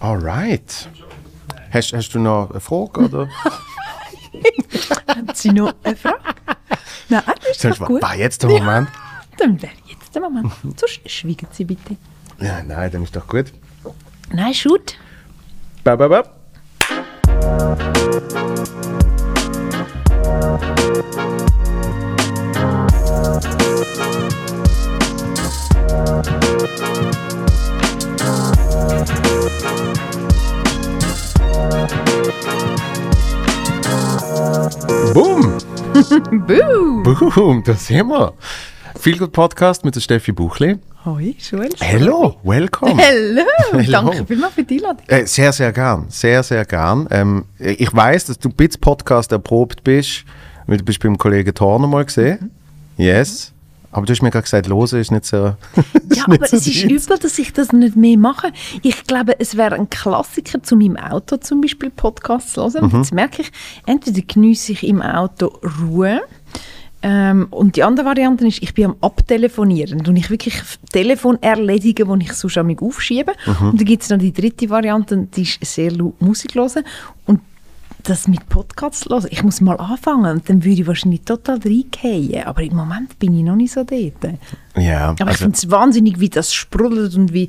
Alright. Hast, hast du noch eine Frage? Oder? Haben Sie noch eine Frage? Nein, ist Sonst doch gut. war jetzt der Moment. Dann wäre jetzt der Moment. Sonst schweigen Sie bitte. Ja, nein, dann ist doch gut. Nein, shoot. Ba, ba, ba. Boom! Boo! Boom, da sind wir. Viel gut Podcast mit der Steffi Buchli. Hoi, Joel. Hello, welcome. Hello. Hello. Danke vielmals für die Einladung. Äh, sehr, sehr gern. Sehr, sehr gern. Ähm, ich weiß, dass du Bits Podcast erprobt bist. weil Du bist beim Kollegen Torner mal gesehen. Yes. Aber du hast mir gerade gesagt, Lose ist nicht so. Ja, aber es ist übel, dass ich das nicht mehr mache. Ich glaube, es wäre ein Klassiker, zu meinem Auto zum Beispiel Podcasts zu hören. Mhm. Jetzt merke ich, entweder geniesse ich im Auto Ruhe, ähm, und die andere Variante ist, ich bin am Abtelefonieren. Und ich wirklich Telefon erledigen, die ich sonst an mich aufschiebe. Mhm. Und dann gibt es noch die dritte Variante, die ist sehr laut Musik hören. Und das mit Podcasts hören, ich muss mal anfangen und dann würde ich wahrscheinlich total reingehen. Aber im Moment bin ich noch nicht so dort. Ja, Aber ich also, finde es wahnsinnig, wie das sprudelt und wie,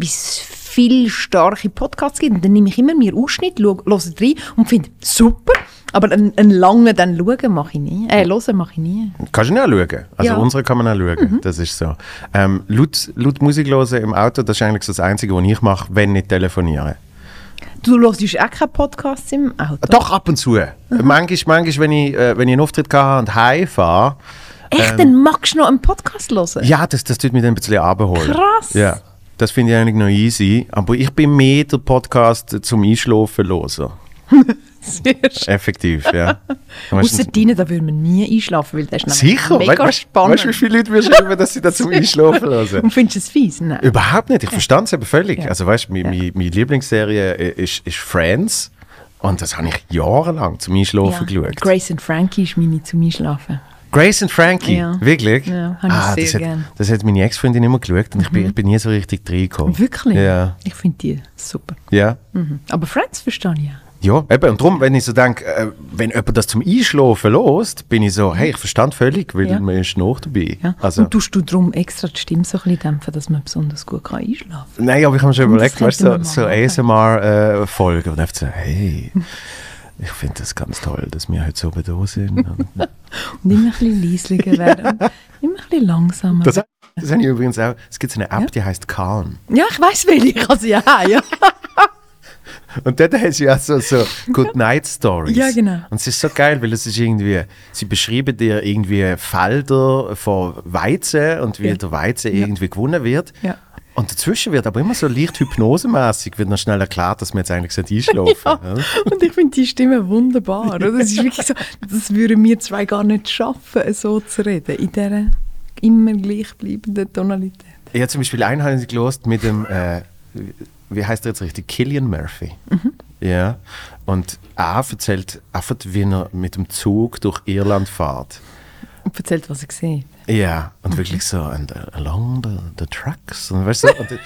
es viele starke Podcasts gibt. Und dann nehme ich immer mir Ausschnitt, höre rein und finde, super. Aber einen, einen langen dann schauen mache ich nie. Äh, hören mache ich nie. kannst du nicht auch schauen. Also Ja. Mhm. unsere kann man auch schauen. Das ist so. Ähm, laut, laut Musik hören im Auto, das ist eigentlich so das Einzige, was ich mache, wenn ich telefoniere. Du hörst auch keine Podcasts im Auto? Doch, ab und zu. Mhm. Manchmal, manchmal, wenn ich, äh, wenn ich einen Auftritt hatte und heimfahre, Echt? dann magst du noch einen Podcast hören? Ja, das, das tut mich dann ein bisschen abholen. Krass. Ja, das finde ich eigentlich noch easy. Aber ich bin mehr der Podcast zum Einschlafen loser. Effektiv, ja. Außer deinen, da würde man nie einschlafen, weil das ist Sicher? mega weißt, spannend. Weißt du, wie viele Leute mir schreiben, dass sie da zum Einschlafen hören? Und findest du es fies? Nein. Überhaupt nicht, ich verstand es eben völlig. Ja. Also weißt du, meine, meine, meine Lieblingsserie äh, ist, ist Friends. Und das habe ich jahrelang zum Einschlafen geschaut. Grace and Frankie ist meine zum Einschlafen. Grace und Frankie, Ja. wirklich? Ja, habe ich ah, sehr das hat, gern. Mhm. Das hat meine Ex-Freundin immer geschaut und ich, bin, ich bin nie so richtig reingekommen. Wirklich? Ja. Ich finde die super. Ja. Mhm. Aber Friends verstehe ich ja. Ja, eben. Und darum, wenn ich so denke, äh, wenn jemand das zum Einschlafen lässt, bin ich so, hey, ich verstand völlig, weil Ja. man ist noch dabei. Ja. Also, und tust du darum extra die Stimme so ein bisschen dämpfen, dass man besonders gut kann einschlafen kann? nein, aber ich habe mir schon überlegt, weißt du, so, so. ASMR-Folgen und einfach so, hey, ich finde das ganz toll, dass wir heute so da sind. Und Und immer ein bisschen leislicher werden. immer ein bisschen langsamer. das, das habe ich übrigens auch, es gibt so eine App, die heißt Calm. ja, ich weiss, welche ich also ja, ja. Und dort hast du ja so, so Good Night Stories. Ja, genau. Und es ist so geil, weil es ist irgendwie, sie beschreiben dir irgendwie Felder von Weizen und wie Ja. der Weizen irgendwie gewonnen wird. Ja. Und dazwischen wird aber immer so leicht hypnosemäßig wird noch schnell erklärt, dass wir jetzt eigentlich einschlafen Ja. ja. Und ich finde die Stimme wunderbar. Oder? Das ist wirklich so, das würden wir zwei gar nicht schaffen, so zu reden, in dieser immer gleichbleibenden Tonalität. Ich habe zum Beispiel einen habe ich gelost mit dem, äh, wie heißt er jetzt richtig? Killian Murphy. Mhm. Ja. Und er erzählt einfach, wie er mit dem Zug durch Irland fährt. Und erzählt, was ich sehe. Ja, und wirklich so and, uh, along the, the tracks. Und, weißt du, und,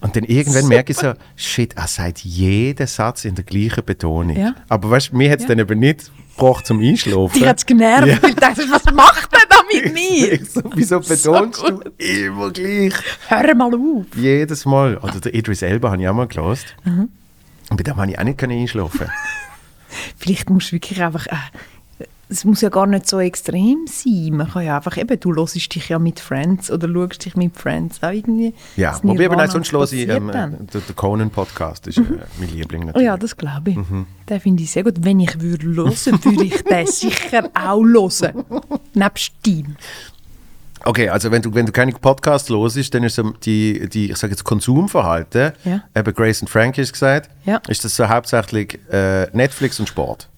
und dann irgendwann merke ich so, shit, er sagt jeden Satz in der gleichen Betonung. Ja. Aber weißt du, mir hat es Ja. dann eben nicht gebracht zum Einschlafen. Dich hat es genervt, Ja. weil ich dachte, was macht er mit mir? Ich so, wieso So betonst gut. du immer gleich? Hör mal auf. Jedes Mal. Oder der Idris Elba habe ich auch mal gelost. Mhm. Und bei dem habe ich auch nicht einschlafen Vielleicht musst du wirklich einfach. Äh, es muss ja gar nicht so extrem sein. Man kann ja einfach eben, du hörst dich ja mit Friends oder schaust dich mit Friends auch irgendwie. Ja, wobei eben auch sonst höre ich ähm, dann. der, der Conan-Podcast, ist äh, mein Liebling Oh natürlich. ja, das glaube ich. Mhm. Den finde ich sehr gut. Wenn ich würde hören, würde ich den sicher auch hören. Nebst Team. Okay, also wenn du, wenn du keine Podcasts los ist, dann ist so die, die ich sage jetzt Konsumverhalten, Ja. eben Grace und Frank ist gesagt, Ja. ist das so hauptsächlich äh, Netflix und Sport.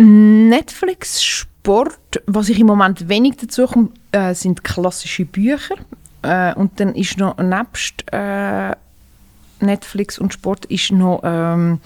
Netflix, Sport, was ich im Moment wenig dazu komme, äh, sind klassische Bücher. Äh, und dann ist noch nebst äh, Netflix und Sport ist noch, ähm,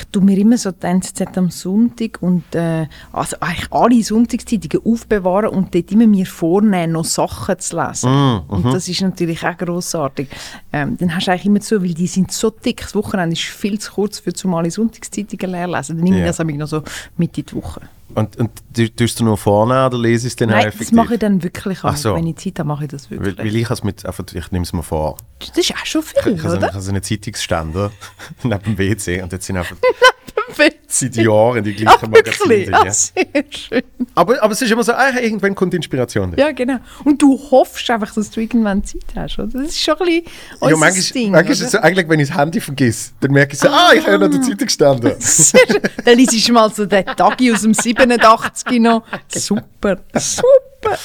ich tue mir immer so die NZZ am Sonntag und äh, also eigentlich alle Sonntagszeitungen aufbewahren und dort immer mir vornehmen, noch Sachen zu lesen. Mm, und das ist natürlich auch grossartig. Ähm, dann hast du eigentlich immer zu, weil die sind so dick, das Wochenende ist viel zu kurz für zum alle Sonntagszeitungen leer lesen. Dann nehme ich das nämlich noch so mit in die Woche. Und, und du- tust du nur vorne oder lese ich es dann Nein, effektiv? das mache ich dann wirklich auch. so. Wenn ich Zeit habe, mache ich das wirklich. Weil, weil ich has mit, einfach, ich nehme es mir vor. das ist auch schon viel, Ich habe so, oder? ich habe so einen Zeitungsständer neben dem WC und jetzt sind einfach seit Jahren die Ach, gleichen Magazine wirklich? drin. Ah, sehr schön. Aber, aber es ist immer so, ah, irgendwann kommt Inspiration. Ja, genau. Und du hoffst einfach, dass du irgendwann Zeit hast, oder? Das ist schon ein bisschen Ja, manchmal, Ding, manchmal ist es so, eigentlich, wenn ich das Handy vergesse, dann merke ich so, ah, ich habe noch den Zeitungsständer. Sehr schön. Dann liest du mal so den Tagi aus dem 87 noch. Super, super.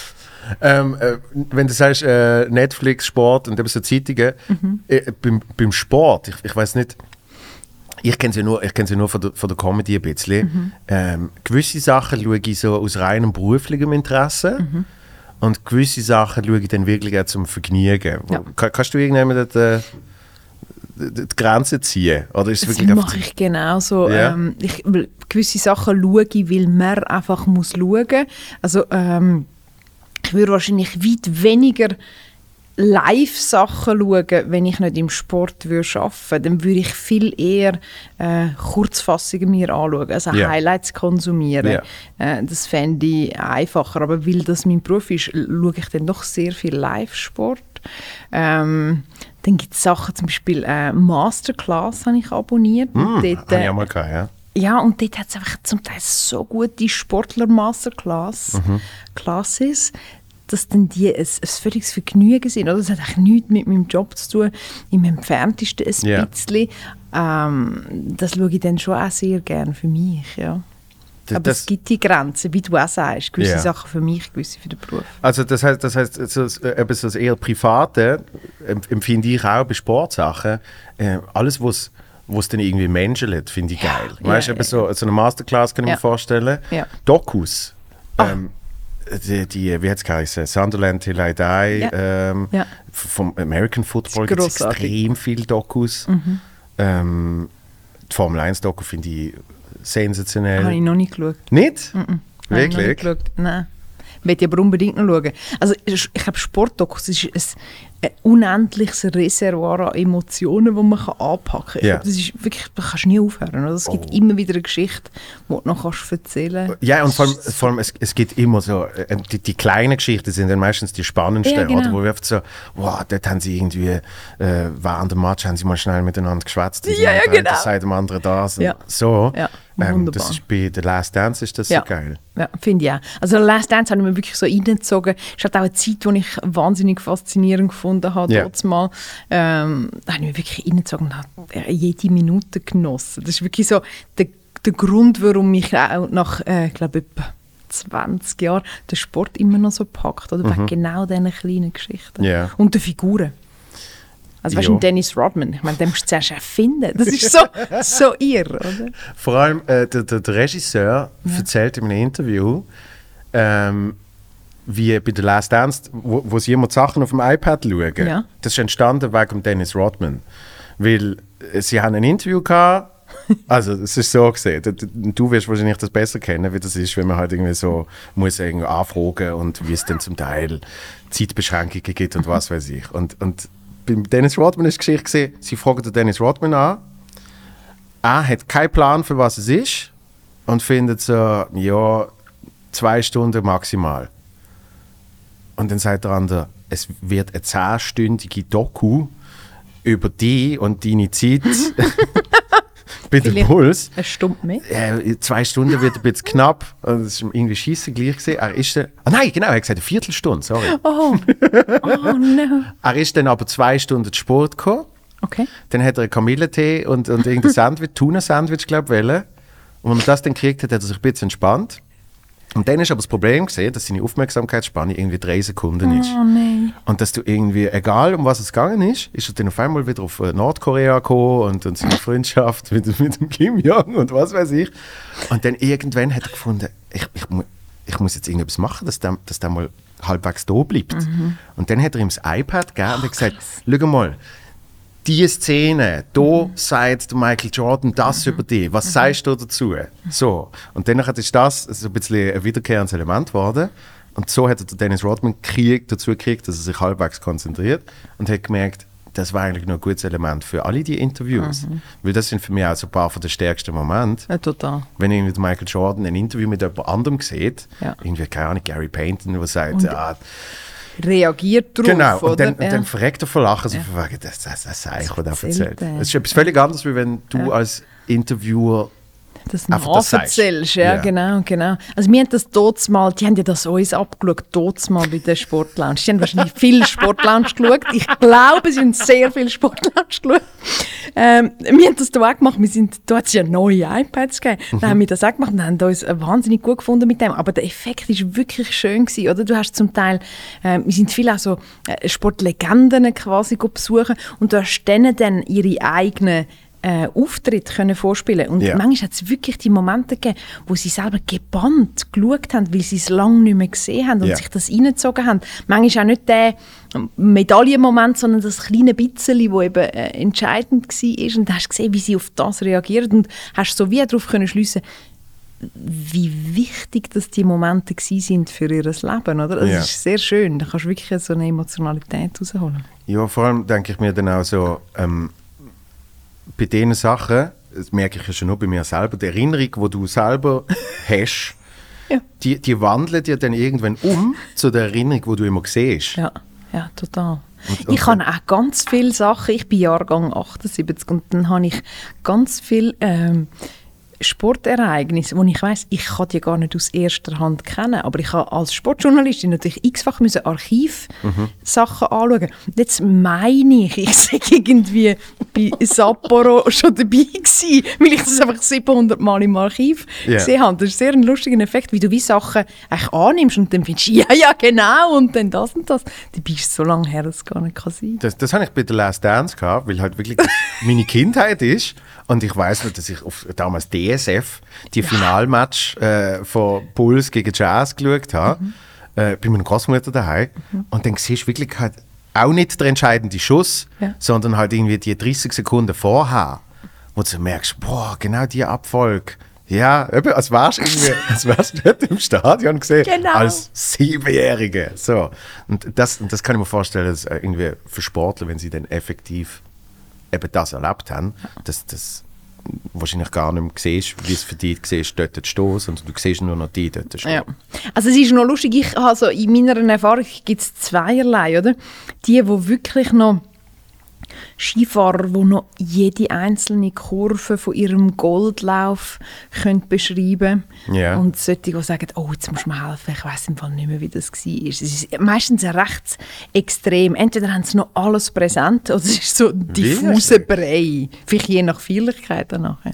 ähm, äh, wenn du sagst, äh, Netflix, Sport und eben so Zeitungen, Mhm. äh, beim, beim Sport, ich, ich weiß nicht, ich kenne sie nur, ich kenne sie nur von der, von der Comedy ein bisschen. Mhm. Ähm, gewisse Sachen schaue ich so aus reinem beruflichem Interesse. Mhm. Und gewisse Sachen schaue ich dann wirklich auch zum Vergnügen. Ja. Ka- Kannst du irgendjemand die, die, die Grenze ziehen? Oder ist es Das wirklich mache ich genauso. Ja. Ähm, ich, gewisse Sachen schaue ich, weil man einfach muss schauen. Also ähm, ich würde wahrscheinlich weit weniger Live-Sachen schauen, wenn ich nicht im Sport würde arbeiten Dann würde ich viel eher äh, Kurzfassungen mir anschauen, also Ja. Highlights konsumieren. Ja. Äh, das fände ich einfacher. Aber weil das mein Beruf ist, schaue ich dann doch sehr viel Live-Sport. Ähm, dann gibt es Sachen, zum Beispiel äh, Masterclass habe ich abonniert. Hm, Dort, habe ich äh, auch mal gehabt, ja. ja, und dort hat es einfach zum Teil so gute Sportler-Masterclass Mhm. Classes, dass dann die ein, ein völliges Vergnügen sind. Oder? Das hat eigentlich nichts mit meinem Job zu tun, im entferntesten ein Ja. bisschen. Ähm, das schaue ich dann schon auch sehr gerne für mich, ja. Das- Aber es gibt die Grenzen, wie du auch sagst. Gewisse Ja. Sachen für mich, gewisse für den Beruf. Also das heißt, das heißt so, so das eher Private empfinde ich auch bei Sportsachen. Äh, alles, was was dann irgendwie menschelt, finde ich geil. ja, weißt du, eben so, so eine Masterclass kann ich mir vorstellen. Ja. Ah. Dokus. Ähm, die, die, wie hat es geheißen? Sunderland Till I Die. Ja. Ähm, Ja. Vom American Football gibt es. Mhm. extrem viele Dokus. Ähm, die Formel 1 Doku finde ich sensationell. Habe ich noch nicht geschaut. Nicht? Habe ich noch nicht Wirklich? geschaut. Nein. Möchte ich aber unbedingt noch schauen. Also ich ich glaube, Sportdokus ist ein, ein unendliches Reservoir an Emotionen, die man kann anpacken kann. Ja. glaube, das ist wirklich, da kannst du nie aufhören. Oder? Es gibt Oh. immer wieder eine Geschichte, die du noch kannst erzählen kannst. Ja, und vor allem, vor allem es, es gibt immer so, äh, die, die kleinen Geschichten sind dann meistens die spannendsten, Ja, genau. oder? Wo wir einfach so, wow, dort haben sie irgendwie, äh, während dem Match haben sie mal schnell miteinander geschwätzt. Ja, ja, genau. sagt dem anderen das Ja. so. Ja, ähm, das ist bei The Last Dance ist das Ja. so geil. Ja, finde ich auch. Also Last Dance habe ich mir wirklich so reingezogen. Es ist halt auch eine Zeit, die ich wahnsinnig faszinierend gefunden habe. Mal. Ähm, da habe ich mir wirklich reingezogen und habe äh, jede Minute genossen. Das ist wirklich so der, der Grund, warum mich auch nach, äh, ich glaube, etwa 20 Jahren der Sport immer noch so packt. Oder wegen genau diesen kleinen Geschichten. Mhm. Ja. Und den Figuren. Also weißt du, Ja. Dennis Rodman, ich meine, den musst du zuerst erfinden. Das ist so, so irr, oder? Vor allem äh, der, der, der Regisseur erzählt in einem Interview, ähm, wie bei The Last Dance, wo, wo sie immer Sachen auf dem iPad schauen. Ja. Das ist entstanden wegen Dennis Rodman. Weil äh, sie haben ein Interview gehabt, also es ist so gesehen, du, du wirst wahrscheinlich das besser kennen, wie das ist, wenn man halt irgendwie so muss irgendwie anfragen und wie es dann zum Teil Zeitbeschränkungen gibt und was weiß ich. Und, und beim Dennis Rodman ist Geschichte gesehen, sie fragen den Dennis Rodman an, er hat keinen Plan, für was es ist und findet so, ja, zwei Stunden maximal. Und dann sagt der andere, es wird eine zehnstündige Doku über die und deine Zeit bei den Bulls. Eine Stunde mehr. Äh, zwei Stunden wird ein bisschen knapp. Das ist ihm irgendwie scheiße gleich gesehen. Er ist dann, ah nein, genau, er hat gesagt eine Viertelstunde, sorry. Oh, oh no. Er ist dann aber zwei Stunden zu Sport gekommen. Okay. Dann hat er einen Kamillentee und, und irgendein Sandwich, Tuna-Sandwich, glaube ich, wollen. Und wenn er das dann gekriegt hat, hat er sich ein bisschen entspannt. Und dann ist aber das Problem gesehen, dass seine Aufmerksamkeitsspanne irgendwie drei Sekunden ist. Oh nein. Und dass du irgendwie, egal um was es gegangen ist, ist er dann auf einmal wieder auf äh, Nordkorea gekommen und, und seine Freundschaft mit, mit dem Kim Jong und was weiß ich. Und dann irgendwann hat er gefunden, ich, ich, ich muss jetzt irgendetwas machen, dass der, dass der mal halbwegs da bleibt. Und dann hat er ihm das iPad gegeben und hat gesagt, schau mal, diese Szene, da sagt der Michael Jordan das über dich. Was sagst du dazu? So. Und dann ist das so ein bisschen ein wiederkehrendes Element geworden. Und so hat der Dennis Rodman Krieg dazu gekriegt, dass er sich halbwegs konzentriert und hat gemerkt, das war eigentlich noch ein gutes Element für alle die Interviews. Weil das sind für mich auch so ein paar von den stärksten Momente. Ja, total. Wenn irgendwie der Michael Jordan ein Interview mit jemand anderem sieht, Ja. irgendwie, keine Ahnung, Gary Payton, der sagt, Und- ja, Reagiert drauf, Genau, und dann, und Ja. dann verreckt er vor Lachen, so Ja. das, das, das was er erzählt erzählt. er. Es ist etwas völlig anderes, wie wenn du als Interviewer das nacherzählst. Ja, Ja. genau, genau. Also wir haben das dort mal, die haben ja das uns abgeschaut, dort mal bei der Sportlounge. Die haben wahrscheinlich viel Sportlounge geschaut. Ich glaube, sie haben sehr viel Sportlounge geschaut. Ähm, wir haben das da auch gemacht. Wir sind, da hat es ja neue iPads gegeben. Dann haben wir das auch gemacht und haben uns wahnsinnig gut gefunden mit dem. Aber der Effekt ist wirklich schön gewesen, oder? Du hast zum Teil, äh, wir sind viele auch so äh, Sportlegenden quasi besuchen und du hast denen dann ihre eigenen äh, Auftritt können vorspielen Und Ja. manchmal hat es wirklich die Momente gegeben, wo sie selber gebannt geschaut haben, weil sie es lange nicht mehr gesehen haben und Ja. sich das reingezogen haben. Manchmal auch nicht der Medaillenmoment, sondern das kleine bisschen, wo eben äh, entscheidend war. Und du hast gesehen, wie sie auf das reagieren und hast so wie darauf können schliessen, wie wichtig dass die Momente sind für ihr Leben. Oder? Das Ja. ist sehr schön. Da kannst du wirklich so eine Emotionalität rausholen. Ja, vor allem denke ich mir dann auch so, ähm, bei diesen Sachen, das merke ich ja schon nur bei mir selber, die Erinnerung, die du selber hast, Ja. die, die wandelt ja dann irgendwann um zu der Erinnerung, die du immer siehst. Ja, ja total. Und- ich habe auch ganz viele Sachen, ich bin Jahrgang 78 und dann habe ich ganz viele ähm, Sportereignisse, wo ich weiß, ich kann die gar nicht aus erster Hand kennen, aber ich habe als Sportjournalistin natürlich x-fach müssen Archivsachen anschauen. Und Jetzt meine ich, ich sei irgendwie bei Sapporo schon dabei gewesen, weil ich das einfach 700 Mal im Archiv Ja. gesehen habe. Das ist sehr ein lustiger Effekt, wie du wie Sachen eigentlich annimmst und dann findest du, ja, ja, genau, und dann das und das. Dabei ist es so lange her, dass es gar nicht kann sein Das, das habe ich bei The Last Dance gehabt, weil halt wirklich meine Kindheit ist. Und ich weiß noch, dass ich auf damals DSF die Finalmatch äh, von Bulls gegen Jazz geschaut habe. Äh, bei meiner Großmutter daheim. Und dann siehst du wirklich halt auch nicht der entscheidende Schuss, Ja. sondern halt irgendwie die 30 Sekunden vorher, wo du merkst, boah, genau die Abfolge. Ja, eben, als wärst du als du dort im Stadion gesehen, Genau. als Siebenjährige. So. Und das, und das kann ich mir vorstellen, dass äh, irgendwie für Sportler, wenn sie dann effektiv eben das erlebt haben, dass das wahrscheinlich gar nicht mehr siehst, wie es für dich siehst, dort stehen, sondern du siehst nur noch die dort stehen. Ja. Also es ist noch lustig, ich also in meiner Erfahrung gibt es zweierlei, oder? Die, die wirklich noch Skifahrer, die noch jede einzelne Kurve von ihrem Goldlauf können beschreiben Ja. Und solche, die sagen, oh, jetzt musst du mir helfen, ich weiß im Fall nicht mehr, wie das war. Es ist meistens recht extrem. Entweder haben sie noch alles präsent oder es ist so ein diffuser Brei. Vielleicht je nach Feierlichkeit danach.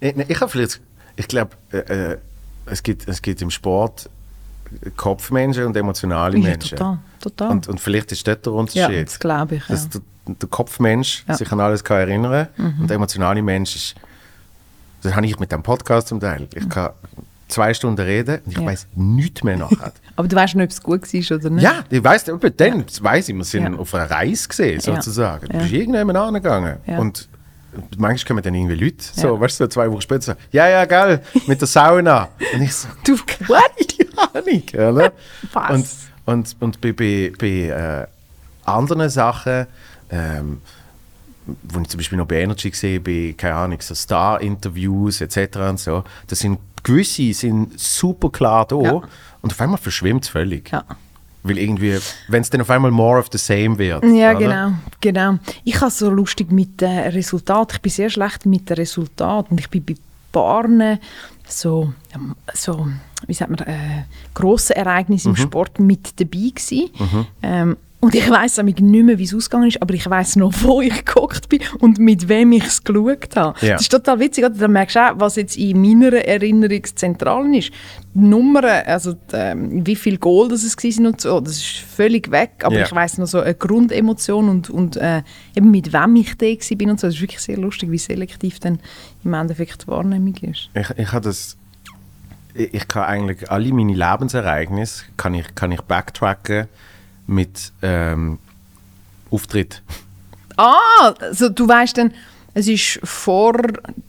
Ich, ich habe vielleicht, ich glaube, äh, äh, es, gibt, es gibt im Sport Kopfmenschen und emotionale Ja, Menschen. total, total. Und, und vielleicht ist dort der Ja, Unterschied. das glaube ich. Ja. dass der, der Kopfmensch Ja. Mhm. sich an alles kann erinnern und der emotionale Mensch ist, das habe ich mit dem Podcast zum Teil. Ich kann zwei Stunden reden und ich Ja. weiß nichts mehr nachher. Aber du weißt nicht, ob es gut war oder nicht? ja, ich weiß, aber dann weiß ich, wir sind Ja. auf einer Reise gesehen, Ja. sozusagen. Du Ja. bist irgendjemand angegangen. Ja. Und manchmal kommen dann irgendwie Leute, so, Ja. weißt du, zwei Wochen später so, ja, ja, geil, mit der Sauna. Und ich so, Du, what? Ahnung. Oder? Was? Und, und, und bei, bei, bei äh, anderen Sachen, ähm, wo ich zum Beispiel noch bei Energy gesehen bei, keine Ahnung, so Star-Interviews etc. und so, da sind gewisse sind super klar da Ja. und auf einmal verschwimmt es völlig. Ja. Weil irgendwie, wenn es dann auf einmal more of the same wird. Ja, oder? genau, genau. Ich habe so lustig mit den Resultaten. Ich bin sehr schlecht mit den Resultaten. Und ich bin bei Paaren so, ähm, so wie sagt man, äh, grossen Ereignissen im Sport mit dabei gewesen. Ähm, und ich weiss auch nicht mehr, wie es ausgegangen ist, aber ich weiss noch, wo ich geguckt bin und mit wem ich es geschaut habe. Ja. Das ist total witzig, oder? Da merkst du auch, was jetzt in meiner Erinnerung das Zentrale ist. Die Nummern, also die, ähm, wie viel Goal das es waren und so, das ist völlig weg, aber Ja. ich weiss noch so eine Grundemotion und, und äh, eben mit wem ich da war bin und so. Das ist wirklich sehr lustig, wie selektiv dann im Endeffekt die Wahrnehmung ist. Ich, ich habe das. Ich, kann eigentlich alle meine Lebensereignisse kann ich, kann ich backtracken mit, ähm, Auftritt. Ah, also du weißt dann, es ist vor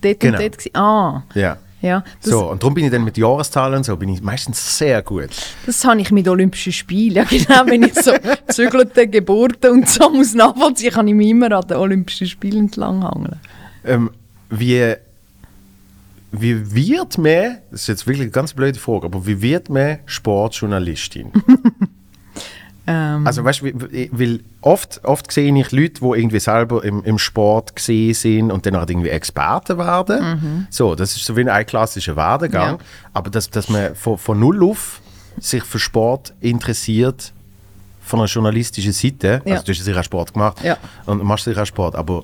dort Genau. und dort. gewesen. Ah, Ja. ja. So, und darum bin ich dann mit Jahreszahlen so, bin ich meistens sehr gut. das habe ich mit Olympischen Spielen. Ja, genau, wenn ich so zügelte Geburten und so muss nachvollziehen, kann ich mich immer an den Olympischen Spielen entlang hangeln. Ähm, wie, wie wird man, das ist jetzt wirklich eine ganz blöde Frage, aber wie wird man Sportjournalistin? Ähm, Also weißt du, weil oft, oft sehe ich Leute, die irgendwie selber im, im Sport gesehen sind und dann halt irgendwie Experten werden. So, das ist so wie ein klassischer Werdegang. Mhm. Ja. Aber dass, dass man von, von null auf sich für Sport interessiert, von einer journalistischen Seite, Ja. also du hast sicher auch Sport gemacht Ja. und machst sicher auch Sport, aber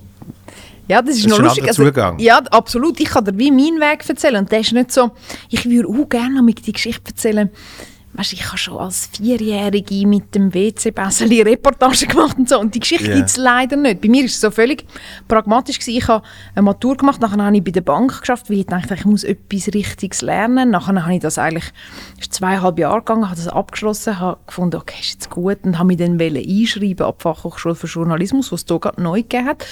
Ja, das ist Das noch ist ein lustig. Also, ja, absolut. Ich kann dir wie meinen Weg erzählen. Und der ist nicht so, ich würde auch gerne mit die Geschichte erzählen. Weißt, ich habe schon als Vierjährige mit dem WC-Bässeli Reportage gemacht und so. Und die Geschichte Ja. gibt es leider nicht. Bei mir ist es so völlig pragmatisch. Gewesen. Ich habe eine Matur gemacht, nachher habe ich bei der Bank geschafft, weil ich dachte, ich muss etwas Richtiges lernen. Nachher habe ich das eigentlich, ist zweieinhalb Jahre gegangen, habe das abgeschlossen, habe gefunden, okay, ist jetzt gut. Und habe mich dann einschreiben ab Fachhochschule für Journalismus, was es hier gerade neu gegeben hat.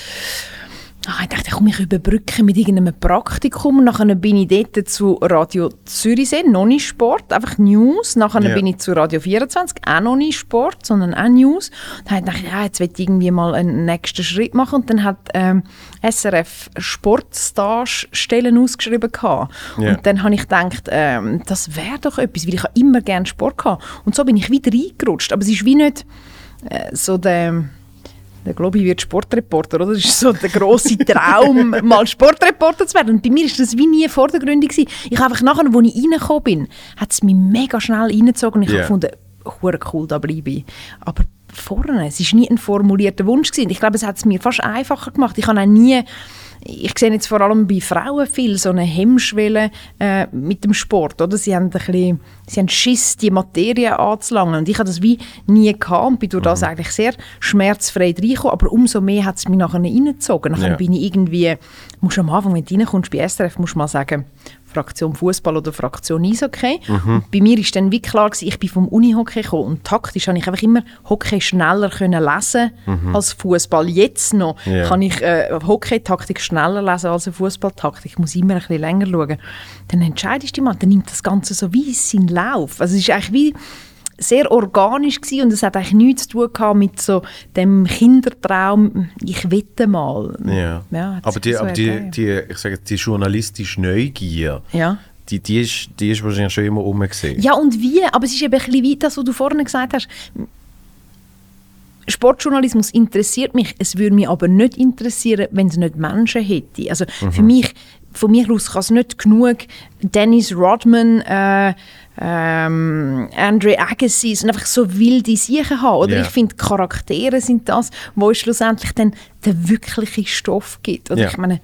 Ah, ich dachte, komm, ich überbrücke mit irgendeinem Praktikum. Nachher bin ich dort zu Radio Zürichsee, noch nicht Sport, einfach News. Nachher Ja. bin ich zu Radio 24, auch noch nicht Sport, sondern auch News. Dann habe ich gedacht, ja, jetzt will ich irgendwie mal einen nächsten Schritt machen. Und dann hat ähm, SRF Sportstage-Stellen ausgeschrieben. Gehabt. Ja. Und dann habe ich gedacht, ähm, das wäre doch etwas, weil ich immer gerne Sport gehabt. Und so bin ich wieder reingerutscht. Aber es ist wie nicht äh, so der der Globi wird Sportreporter, oder? Das ist so der grosse Traum, mal Sportreporter zu werden. Und bei mir ist das wie nie vordergründig gewesen. Ich habe einfach nachher, als ich reingekommen bin, hat es mich mega schnell reingezogen und ich habe gefunden, hure cool, da bleibe ich. Aber vorne, es war nie ein formulierter Wunsch. Gewesen. Ich glaube, es hat es mir fast einfacher gemacht. Ich habe auch nie, ich sehe jetzt vor allem bei Frauen viel so eine Hemmschwelle äh, mit dem Sport. Oder? Sie, haben ein bisschen, sie haben Schiss, die Materie anzulangen. Und ich habe das wie nie gehabt und bin durch das eigentlich sehr schmerzfrei reingekommen. Aber umso mehr hat es mich nachher reingezogen. Nachher Ja. bin ich irgendwie, musst am Anfang, wenn du reinkommst bei SRF, musst du mal sagen, Fraktion Fußball oder Fraktion Eishockey. Und bei mir ist dann wie klar gewesen, ich bin vom Unihockey gekommen und taktisch habe ich einfach immer Hockey schneller können lesen als Fußball. Jetzt noch Ja. kann ich äh, Hockey-Taktik schneller lesen als eine Fußballtaktik. Ich muss immer ein bisschen länger schauen. Dann entscheidest du dich mal, dann nimmt das Ganze so wie seinen Lauf. Also es ist eigentlich wie sehr organisch gewesen und es hat eigentlich nichts zu tun mit so dem Kindertraum, ich wette mal. Ja. Ja, aber die, so aber die, die, ich sage, die journalistische Neugier, Ja. die, die, ist, die ist wahrscheinlich schon immer rumgesehen. Ja, und wie? Aber es ist eben ein bisschen wie das, was du vorhin gesagt hast. Sportjournalismus interessiert mich, es würde mich aber nicht interessieren, wenn es nicht Menschen hätte. Also für mich, von mir aus kann es nicht genug Dennis Rodman, äh, ähm, Andre Agassi, es sind einfach so wilde Sachen haben. Oder Ja. ich finde, Charaktere sind das, wo es schlussendlich dann den wirklichen Stoff gibt. Oder Ja. ich meine,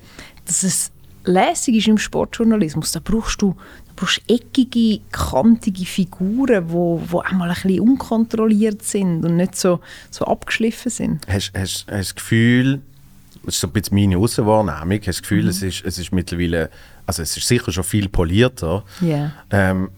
dass es lässig ist im Sportjournalismus, da brauchst du, da brauchst eckige, kantige Figuren, die wo, wo auch mal ein bisschen unkontrolliert sind und nicht so, so abgeschliffen sind. Hast, hast, hast du das Gefühl, das ist so ein bisschen meine Außenwahrnehmung, hast das Gefühl, es, ist, es ist mittlerweile, also es ist sicher schon viel polierter. Ja. Ähm,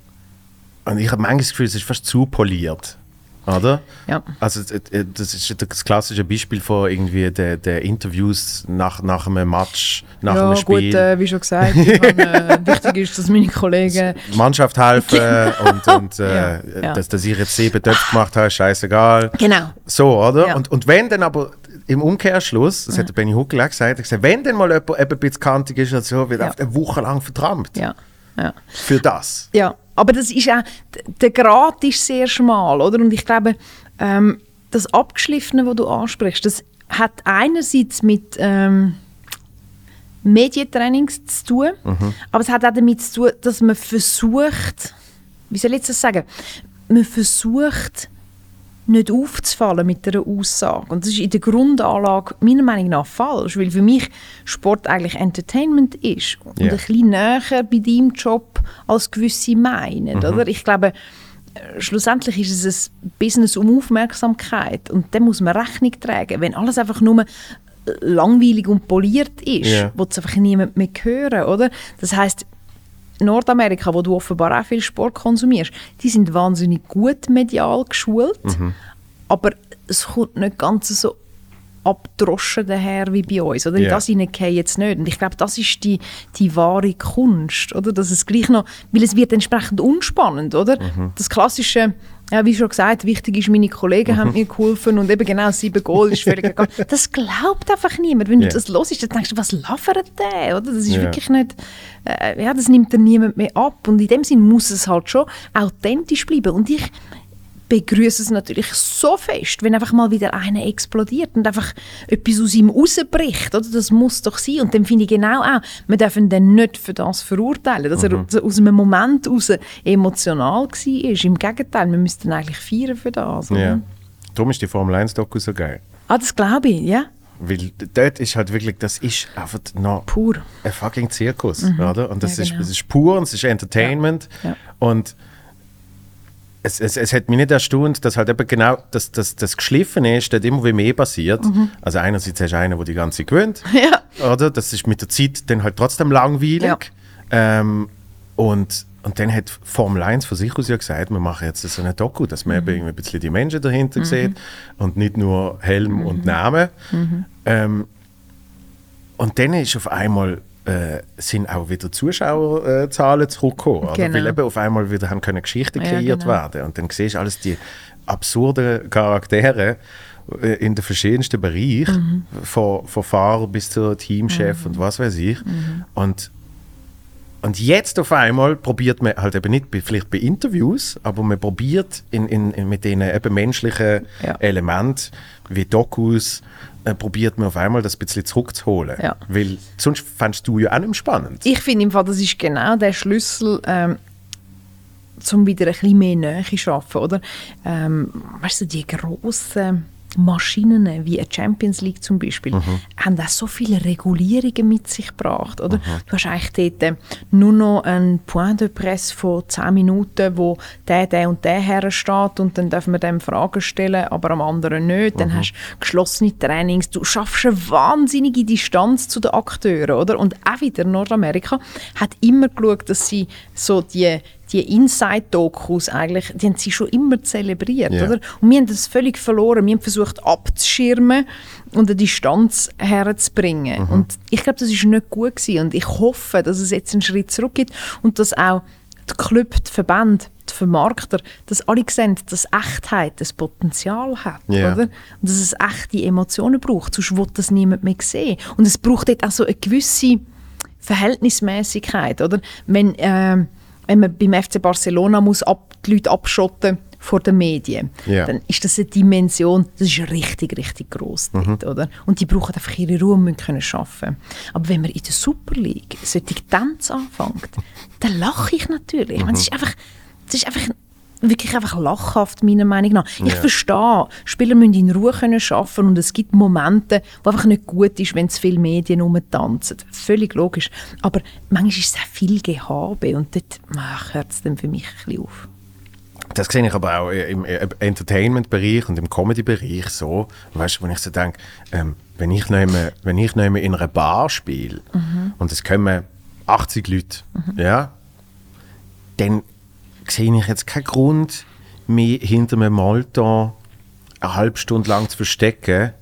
und ich habe manchmal das Gefühl, es ist fast zu poliert. Oder? Ja. Also äh, äh, das ist das klassische Beispiel von irgendwie der, der Interviews nach, nach einem Match, nach einem Spiel. gut, äh, wie schon gesagt, ich habe, äh, wichtig ist, dass meine Kollegen... Mannschaft helfen und, und äh, Ja, ja. Dass, dass ich jetzt sieben Töpfe gemacht habe, ist scheißegal. Genau. So, oder? Ja. Und, und wenn dann aber im Umkehrschluss, das hat der Benny Huckel auch gesagt, hat gesagt, wenn dann mal jemand eben ein bisschen kantig ist oder so, wird Ja. einfach eine Woche lang vertrammt. Ja. Ja. Für das. Ja, aber das ist auch, der Grat ist sehr schmal, oder? Und ich glaube, ähm, das Abgeschliffene, was du ansprichst, das hat einerseits mit ähm, Medientrainings zu tun, aber es hat auch damit zu tun, dass man versucht, wie soll ich das sagen, man versucht, nicht aufzufallen mit einer Aussage. Und das ist in der Grundanlage meiner Meinung nach falsch, weil für mich Sport eigentlich Entertainment ist und Ja. ein bisschen näher bei deinem Job als gewisse meinen. Oder? Ich glaube, äh, schlussendlich ist es ein Business um Aufmerksamkeit und dem muss man Rechnung tragen. Wenn alles einfach nur äh, langweilig und poliert ist, Ja. will es einfach niemand mehr hören. Oder? Das heißt Nordamerika, wo du offenbar auch viel Sport konsumierst, die sind wahnsinnig gut medial geschult, aber es kommt nicht ganz so abdroschen daher wie bei uns. Oder? In Ja. das hineingehen jetzt nicht. Und ich glaube, das ist die, die wahre Kunst. Oder? Dass es gleich noch, weil es wird entsprechend unspannend. Oder? Das klassische, ja, wie schon gesagt, wichtig ist, meine Kollegen haben mir geholfen und eben genau sieben Goal ist völlig egal. Das glaubt einfach niemand. Wenn Ja. du das hörst, dann denkst du, was lavert der? Oder? Das ist Ja. wirklich nicht, äh, ja, das nimmt dann niemand mehr ab. Und in dem Sinn muss es halt schon authentisch bleiben. Und ich begrüße es natürlich so fest, wenn einfach mal wieder einer explodiert und einfach etwas aus ihm rausbricht. Oder? Das muss doch sein. Und dann finde ich genau auch, wir dürfen den nicht für das verurteilen, dass er so aus einem Moment raus emotional war. Im Gegenteil, wir müssten eigentlich feiern für das. Oder? Ja. Darum ist die Formel 1-Doku so geil. Ah, das glaube ich, ja. Weil dort ist halt wirklich, das ist einfach noch Pur. ein fucking Zirkus, oder? Und das, Ja, ist, genau. das ist pur und es ist Entertainment. Ja. Ja. Und es, es, es hat mich nicht erstaunt, dass halt eben genau das, das, das geschliffen ist, dort immer wie mehr passiert. Also einerseits hast du einen, der die ganze Zeit gewöhnt, Mhm. Ja. oder? Das ist mit der Zeit dann halt trotzdem langweilig. Ja. Ähm, und, und dann hat Formel 1 von sich aus ja gesagt, wir machen jetzt so eine Doku, dass man eben irgendwie ein bisschen die Menschen dahinter sieht und nicht nur Helm und Name. Ähm, und dann ist auf einmal äh, sind auch wieder Zuschauerzahlen Zahlen zurückgekommen, oder? Genau. weil eben auf einmal wieder haben können Geschichten Ja, kreiert genau. werden und dann siehst du alles die absurden Charaktere äh, in den verschiedensten Bereichen, Mhm. von, von Fahrer bis zu Teamchef und was weiß ich. Mhm. Und und jetzt auf einmal probiert man halt eben nicht bei, vielleicht bei Interviews, aber man probiert in, in, in, mit diesen eben menschlichen Ja. Elementen wie Dokus, äh, probiert man auf einmal das ein bisschen zurückzuholen. Ja. Weil sonst fändest du ja auch nicht spannend. Ich finde im Fall, das ist genau der Schlüssel, ähm, um wieder ein bisschen mehr Nähe zu schaffen, oder? Ähm, weißt du, die grossen Maschinen wie eine Champions League zum Beispiel, haben auch so viele Regulierungen mit sich gebracht, oder? Du hast eigentlich dort äh, nur noch ein Point de Presse von 10 Minuten, wo der, der und der hersteht und dann dürfen wir dem Fragen stellen, aber am anderen nicht. Dann hast du geschlossene Trainings, du schaffst eine wahnsinnige Distanz zu den Akteuren, oder? Und auch wieder Nordamerika hat immer geschaut, dass sie so die die Inside-Dokus eigentlich, die haben sie schon immer zelebriert, Ja. oder? Und wir haben das völlig verloren. Wir haben versucht abzuschirmen und eine Distanz herzubringen. Und ich glaube, das ist nicht gut gewesen. Und ich hoffe, dass es jetzt einen Schritt zurück gibt und dass auch die Club, die Verbände, die Vermarkter, dass alle sehen, dass Echtheit das Potenzial hat, Ja. oder? Und dass es echte Emotionen braucht, sonst will das niemand mehr sehen. Und es braucht dort auch so eine gewisse Verhältnismäßigkeit, oder? Wenn, ähm, wenn man beim FC Barcelona muss ab, die Leute abschotten vor den Medien, Ja. dann ist das eine Dimension, das ist richtig, richtig gross dort, oder? Und die brauchen einfach ihre Ruhe und müssen können arbeiten. Aber wenn man in der Super League solche Tänze anfängt, dann lache ich natürlich. Ich meine, es ist einfach, es ist einfach wirklich einfach lachhaft, meiner Meinung nach. Ich Ja. verstehe, Spieler müssen in Ruhe können arbeiten und es gibt Momente, wo einfach nicht gut ist, wenn zu viele Medien rumtanzen. Völlig logisch. Aber manchmal ist es auch viel Gehabe und dort ach, hört es dann für mich ein bisschen auf. Das sehe ich aber auch im Entertainment-Bereich und im Comedy-Bereich so, weißt du, wenn ich so denke, ähm, wenn ich einmal- wenn ich einmal in einer Bar spiele und es kommen 80 Leute, ja, dann sehe ich jetzt keinen Grund, mich hinter einem Malton eine halbe Stunde lang zu verstecken,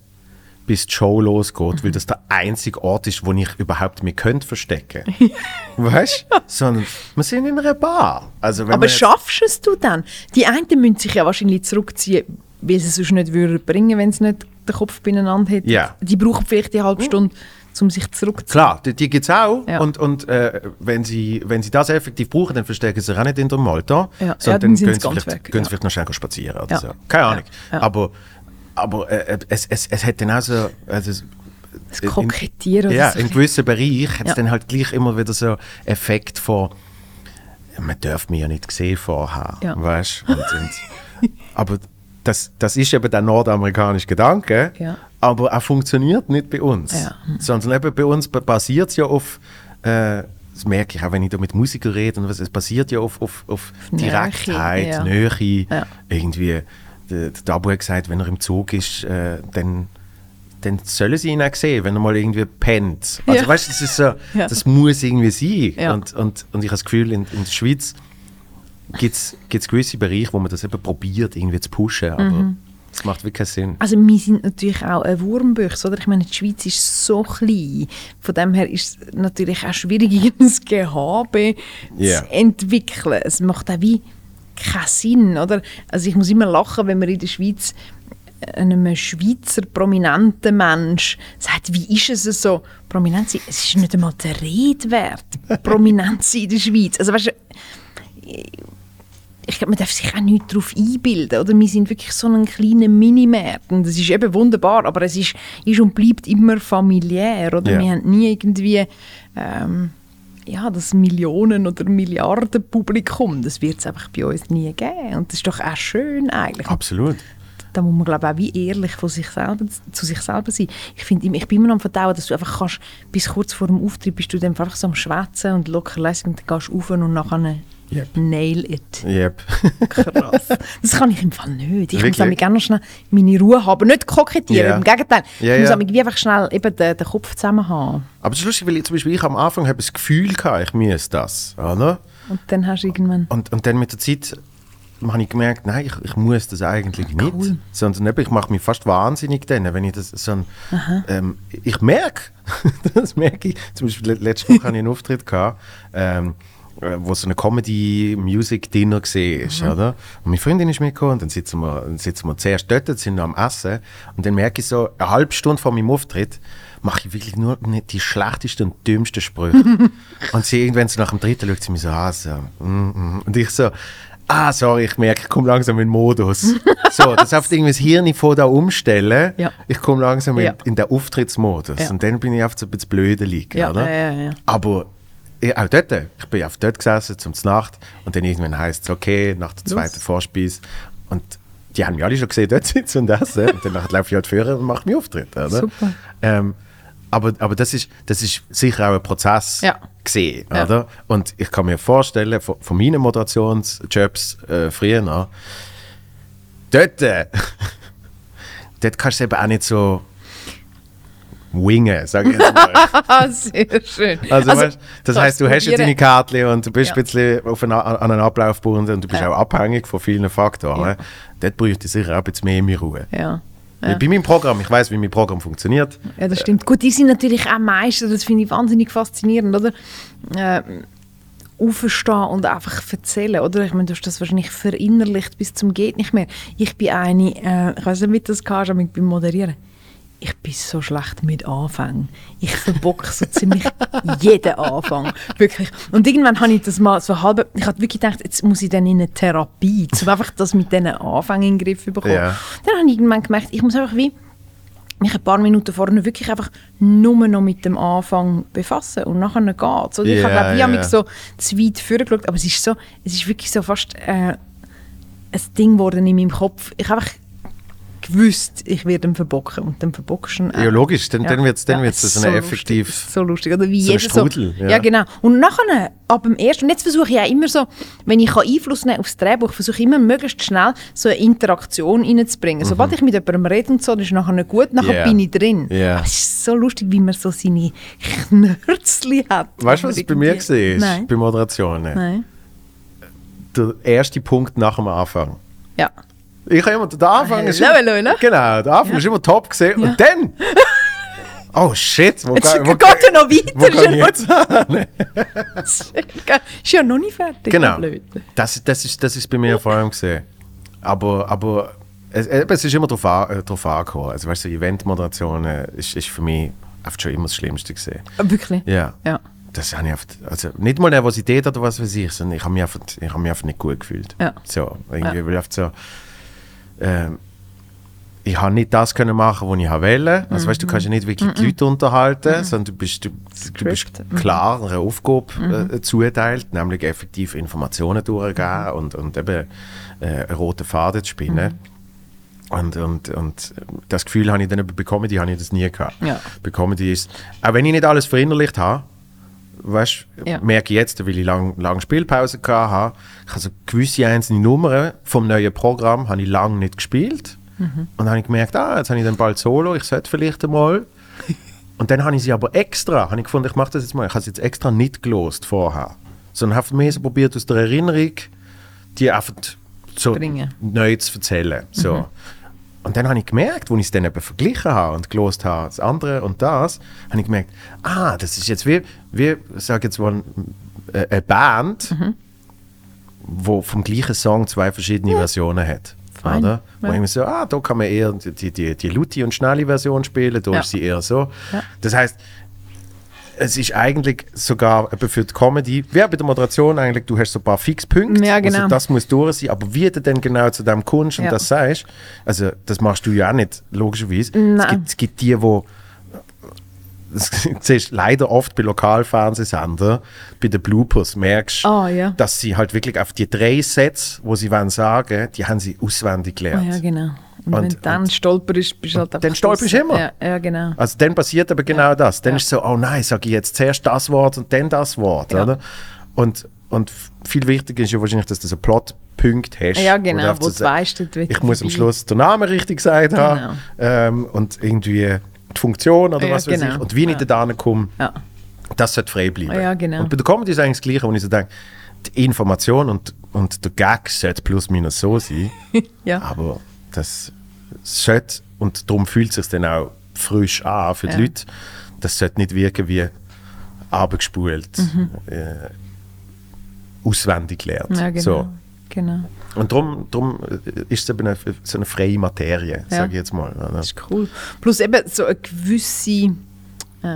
bis die Show losgeht, weil das der einzige Ort ist, wo ich überhaupt mich könnte verstecken. weißt du? Sondern wir sind in einer Bar. Also wenn Aber schaffst es du dann? Die einen müssen sich ja wahrscheinlich zurückziehen, weil sie es sonst nicht würden bringen, wenn sie nicht den Kopf beieinander hätten. Ja. Die brauchen vielleicht die halbe Stunde, um sich zurückzuziehen. Klar, die, die gibt es auch. Ja. Und, und äh, wenn, sie, wenn sie das effektiv brauchen, dann verstecken sie sich auch nicht in der Malta. Ja. Ja, sondern dann sind gehen sie vielleicht, weg, gehen ja. sie vielleicht noch schnell spazieren oder Ja. so. Keine Ahnung. Ja. Ja. Aber, aber äh, es, es, es hat dann auch so... Also, Das in- Kokettieren Ja, oder so. in gewissen Bereichen hat es Ja. dann halt gleich immer wieder so Effekt von man darf mich ja nicht gesehen vorher, Ja. weißt? Und, und, aber das, das ist eben der nordamerikanische Gedanke, Ja. Aber er funktioniert nicht bei uns. Ja. Sondern eben bei uns ba- basiert es ja auf, äh, das merke ich auch, wenn ich da mit Musikern rede, und was, es basiert ja auf, auf, auf Direktheit, ja. Nähe, Ja. irgendwie, der, der Dabu hat gesagt, wenn er im Zug ist, äh, dann dann sollen sie ihn auch sehen, wenn er mal irgendwie pennt. Also Ja. weißt du, das ist so, Ja. das muss irgendwie sein. Ja. Und, und, und ich habe das Gefühl, in, in der Schweiz gibt es gewisse Bereiche, wo man das eben probiert, irgendwie zu pushen. Aber Mhm. Das macht wirklich keinen Sinn. Also wir sind natürlich auch ein Wurmbüchse, oder? Ich meine, die Schweiz ist so klein. Von dem her ist es natürlich auch schwierig, ein Gehabe Ja. zu entwickeln. Es macht auch wie keinen Sinn, oder? Also ich muss immer lachen, wenn man in der Schweiz einem Schweizer prominenten Mensch sagt, wie ist es so, prominent sein? Es ist nicht einmal der Rede wert, prominent sein in der Schweiz. Also weißt du, ich glaube, man darf sich auch nicht darauf einbilden. Oder? Wir sind wirklich so ein kleiner Minimarkt. Und das ist eben wunderbar, aber es ist, ist und bleibt immer familiär. Oder? Ja. Wir haben nie irgendwie ähm, ja, das Millionen- oder Milliarden-Publikum. Das wird es einfach bei uns nie geben. Und das ist doch auch schön eigentlich. Absolut. Da muss man glaube ich, auch wie ehrlich von sich selber, zu sich selber sein. Ich, finde, ich bin immer noch am Vertrauen, dass du einfach kannst, bis kurz vor dem Auftritt bist du dann einfach so am Schwätzen und locker lässig und dann gehst du rauf und nachher Yep. nail it. Yep. Krass. Das kann ich im Fall nicht. Ich muss Wirklich? nämlich gerne noch schnell meine Ruhe haben. Nicht kokettieren, Ja. im Gegenteil. Ja, ich muss wie einfach schnell eben den, den Kopf zusammen haben. Aber es ist lustig, weil ich, zum Beispiel ich am Anfang habe das Gefühl gehabt, ich müsse das. Oder? Und dann hast du irgendwann... Und, und dann mit der Zeit habe ich gemerkt, nein, ich, ich muss das eigentlich nicht. Cool. Sondern eben, ich mache mich fast wahnsinnig dann, wenn ich das so ein, ähm, Ich merke, das merke ich, zum Beispiel le- letzte Woche hatte ich einen Auftritt, gehabt, ähm, äh, wo so eine Comedy-Music-Dinner war, oder? Und meine Freundin ist mitgekommen und dann sitzen wir, dann sitzen wir zuerst dort, sind noch am Essen und dann merke ich so, eine halbe Stunde vor meinem Auftritt mache ich wirklich nur nicht die schlechtesten und dümmsten Sprüche. und sie irgendwann so nach dem dritten schaut sie mich so an, so, mm, mm. und ich so, ah, sorry, ich merke, ich komme langsam in den Modus. so, das heißt irgendwie das Hirn von da umstellen, Ja. ich komme langsam Ja. in, in den Auftrittsmodus Ja. und dann bin ich einfach so ein bisschen blöde liegen, oder? Aber ja, auch dort, ich bin auf dort gesessen zum Nacht und dann irgendwann heisst es, okay, nach der zweiten Vorspeise und die haben mich alle schon gesehen, dort sitzen und essen und dann laufe ich halt vorher und mache meinen Auftritt, oder? Super. Ähm, aber, aber das, ist, das ist sicher auch ein Prozess Ja. gesehen, Ja. oder? Und ich kann mir vorstellen, von, von meinen Moderationsjobs äh, früher noch, dort, äh, dort kannst du eben auch nicht so wingen, sage ich jetzt mal. Ah, sehr schön. Also, weißt, das heißt, du hast probieren- deine Karte und du bist Ja. ein bisschen auf einen, an einen Ablauf gebunden und du bist Ja. auch abhängig von vielen Faktoren. Ja. Dort bräuchte ich sicher auch ein bisschen mehr Ruhe. Ja. Bei meinem Programm, ich weiß, wie mein Programm funktioniert. Ja, das stimmt. Gut, die sind natürlich auch Meister, das finde ich wahnsinnig faszinierend, oder? Äh, aufstehen und einfach erzählen, oder? Ich meine, du hast das wahrscheinlich verinnerlicht bis zum geht nicht mehr. Ich bin eine, äh, ich weiß nicht, wie du das kannst, aber beim Moderieren. Ich bin so schlecht mit Anfängen. Ich verbocke so ziemlich jeden Anfang. Wirklich. Und irgendwann habe ich das mal so halb, ich habe wirklich gedacht, jetzt muss ich dann in eine Therapie, um einfach das mit diesen Anfängen in den Griff zu bekommen. Ja. Dann habe ich irgendwann gemerkt, ich muss einfach wie mich ein paar Minuten vorne wirklich einfach nur noch mit dem Anfang befassen und nachher geht es. Ich Ja, habe glaube ich ja. mich so zu weit vorgeschaut, aber es ist so, es ist wirklich so fast äh, ein Ding geworden in meinem Kopf. Ich habe einfach gewusst, ich werde ihn verbocken und dann verbockst du ihn. auch. Ja, logisch, dann, dann wird es dann Ja, wird's so ist ein lustig, effektiv... ist so lustig, oder wie so jeder so. Strudel, ja. Ja. genau. Und nachher, ab dem ersten, und jetzt versuche ich auch immer so, wenn ich kann Einfluss nehmen aufs Drehbuch, versuche ich immer möglichst schnell so eine Interaktion reinzubringen. Sobald ich mit jemandem rede und so, dann ist nachher nicht gut, nachher Mhm. Ja. bin ich drin. Ja. Aber es ist so lustig, wie man so seine Knörzli hat. Weißt du, was es bei mir war? Nein. Bei Moderationen? Nein. Der erste Punkt nach dem Anfang. Ja. Ich habe immer, der Anfang ist Hallo, immer, hallo, hallo. Genau, der Anfang ist immer top gesehen. Und dann... Oh shit, wo, Jetzt ga- wo, geht er noch wo weiter. kann ich jetzt? Ist ja- ja noch nicht fertig. Genau. Das, das, ist, das ist bei mir vor allem gesehen. Aber, aber es, es ist immer darauf an, äh, drauf angekommen. Also weißt du, Eventmoderationen ist, ist für mich oft schon immer das Schlimmste gesehen. Ah, Wirklich? Ja. Ja. Das habe ich oft, also nicht mal Nervosität oder was weiß ich, sondern ich habe mich einfach, ich habe mich einfach nicht gut gefühlt. Ja. So, irgendwie, weil ich oft so, ähm, ich habe nicht das können machen, was ich wollte. Also weißt du, kannst ja nicht wirklich die Leute unterhalten, sondern du bist, du, du bist. Mhm. klar einer Aufgabe äh, zugeteilt, nämlich effektiv Informationen durchgeben und, und eben äh, einen roten Faden zu spinnen. Und, und, und das Gefühl habe ich dann bei Comedy habe ich das nie gehabt. Ja. Bei Comedy ist, auch wenn ich nicht alles verinnerlicht habe, weißt, Ja. merke ich jetzt, weil ich lange lang Spielpause habe, ich habe so gewisse einzelne Nummern vom neuen Programm habe ich lange nicht gespielt. Und dann habe ich gemerkt, ah, jetzt habe ich dann bald Solo, ich sollte vielleicht einmal. Und dann habe ich sie aber extra, habe ich gefunden, ich mache das jetzt mal, ich habe sie jetzt extra nicht gelost vorher. Sondern habe mehr so probiert aus der Erinnerung, die einfach so Bringen. neu zu erzählen. So. Und dann habe ich gemerkt, als ich es dann eben verglichen habe und gelost habe, das andere und das, habe ich gemerkt, ah, das ist jetzt wie, wie sage jetzt mal, äh, eine Band, Mhm. wo vom gleichen Song zwei verschiedene Versionen hat. Fein. Oder? Wo Ja. ich mir so, ah, da kann man eher die, die, die, die Luti und schnelle Version spielen, da Ja. ist sie eher so. Ja. Das heißt, es ist eigentlich sogar eben für die Comedy, wie bei der Moderation eigentlich, du hast so ein paar Fixpunkte, Ja, genau. also das muss durch sein, aber wie du dann genau zu dem kommst und Ja. das sagst, also das machst du ja auch nicht, logischerweise. Es Nein. gibt, es gibt die, wo das siehst du leider oft bei Lokalfernsehsendern, bei den Bloopers merkst, Ah, ja. dass sie halt wirklich auf die drei Sätze, wo sie wollen sagen, die haben sie auswendig gelernt. ja, genau. Und, Und- wenn du dann stolperst, bist du halt dann einfach stolperst du immer. Ja, ja, genau. Also dann passiert aber genau das. Dann Ja. ist es so, oh nein, sage ich jetzt zuerst das Wort und dann das Wort, Ja. oder? Und, und viel wichtiger ist ja wahrscheinlich, dass du so Plotpunkt hast. Ja, genau, wo du sa- weißt, Ich muss am. Schluss den Namen richtig gesagt haben Genau. ähm, und irgendwie die Funktion oder Ja, was weiß genau. ich. Und wie ich Ja. da komme, Ja. das sollte frei bleiben. Ja, genau. Und bei der Comedy ist eigentlich das Gleiche, wo ich so denke, die Information und, und der Gag sollte plus minus so sein, ja. aber das sollte, und darum fühlt es sich dann auch frisch an für die Ja. Leute, das sollte nicht wirken wie abgespult, Mhm. äh, auswendig gelernt. ja, genau. so. genau. Und darum, darum ist es eben eine, so eine freie Materie, Ja. sage ich jetzt mal. Das ist cool. Plus eben so eine gewisse äh,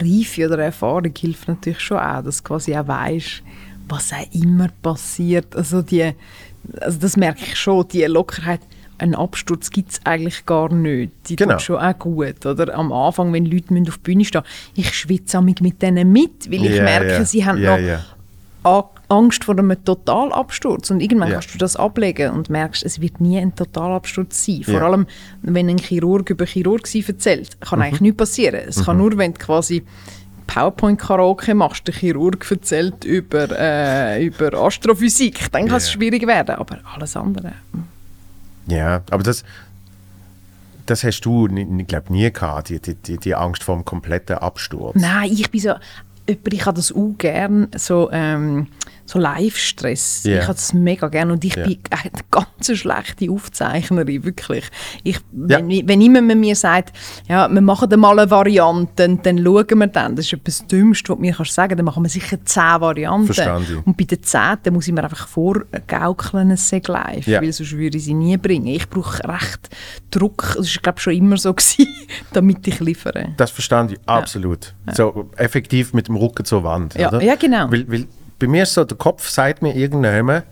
Reife oder Erfahrung hilft natürlich schon auch, dass du quasi auch weißt, was auch immer passiert. Also, die, also das merke ich schon, die Lockerheit. Einen Absturz gibt es eigentlich gar nicht. Die Genau. tut schon auch gut. Oder? Am Anfang, wenn Leute müssen auf die Bühne stehen ich schwitze mit denen mit, weil ich Ja, merke, ja. sie haben Ja, noch Angst vor einem Totalabsturz. Und irgendwann kannst du das ablegen und merkst, es wird nie ein Totalabsturz sein. Vor allem, wenn ein Chirurg über Chirurgie erzählt, kann eigentlich nichts passieren. Es kann nur, wenn du quasi PowerPoint-Karaoke machst, der Chirurg erzählt über, äh, über Astrophysik, dann kann es Ja. schwierig werden. Aber alles andere. Ja, aber das, das hast du, ich glaube, nie gehabt, die, die, die, Angst vor dem kompletten Absturz. Nein, ich bin so. Ich habe das auch gerne, so, ähm, so Live-Stress. Ja. Ich habe das mega gerne. Und ich Ja. bin eine ganz schlechte Aufzeichnerin, wirklich. Ich, Ja. wenn, wenn jemand mir sagt, ja, wir machen dann mal eine Variante, und dann schauen wir dann. Das ist etwas Dümmste, was du mir kannst sagen. Dann machen wir sicher zehn Varianten. Verstanden. Und bei der zehnten muss ich mir einfach vorgaukeln, es sei live. Ja. Weil sonst würde ich sie nie bringen. Ich brauche recht Druck. Das war, glaube schon immer so, gewesen, damit ich liefere. Das verstand ich absolut. So effektiv mit dem Rücken zur Wand. Ja, oder? ja, genau. Weil, weil bei mir ist so, der Kopf sagt mir irgendwann,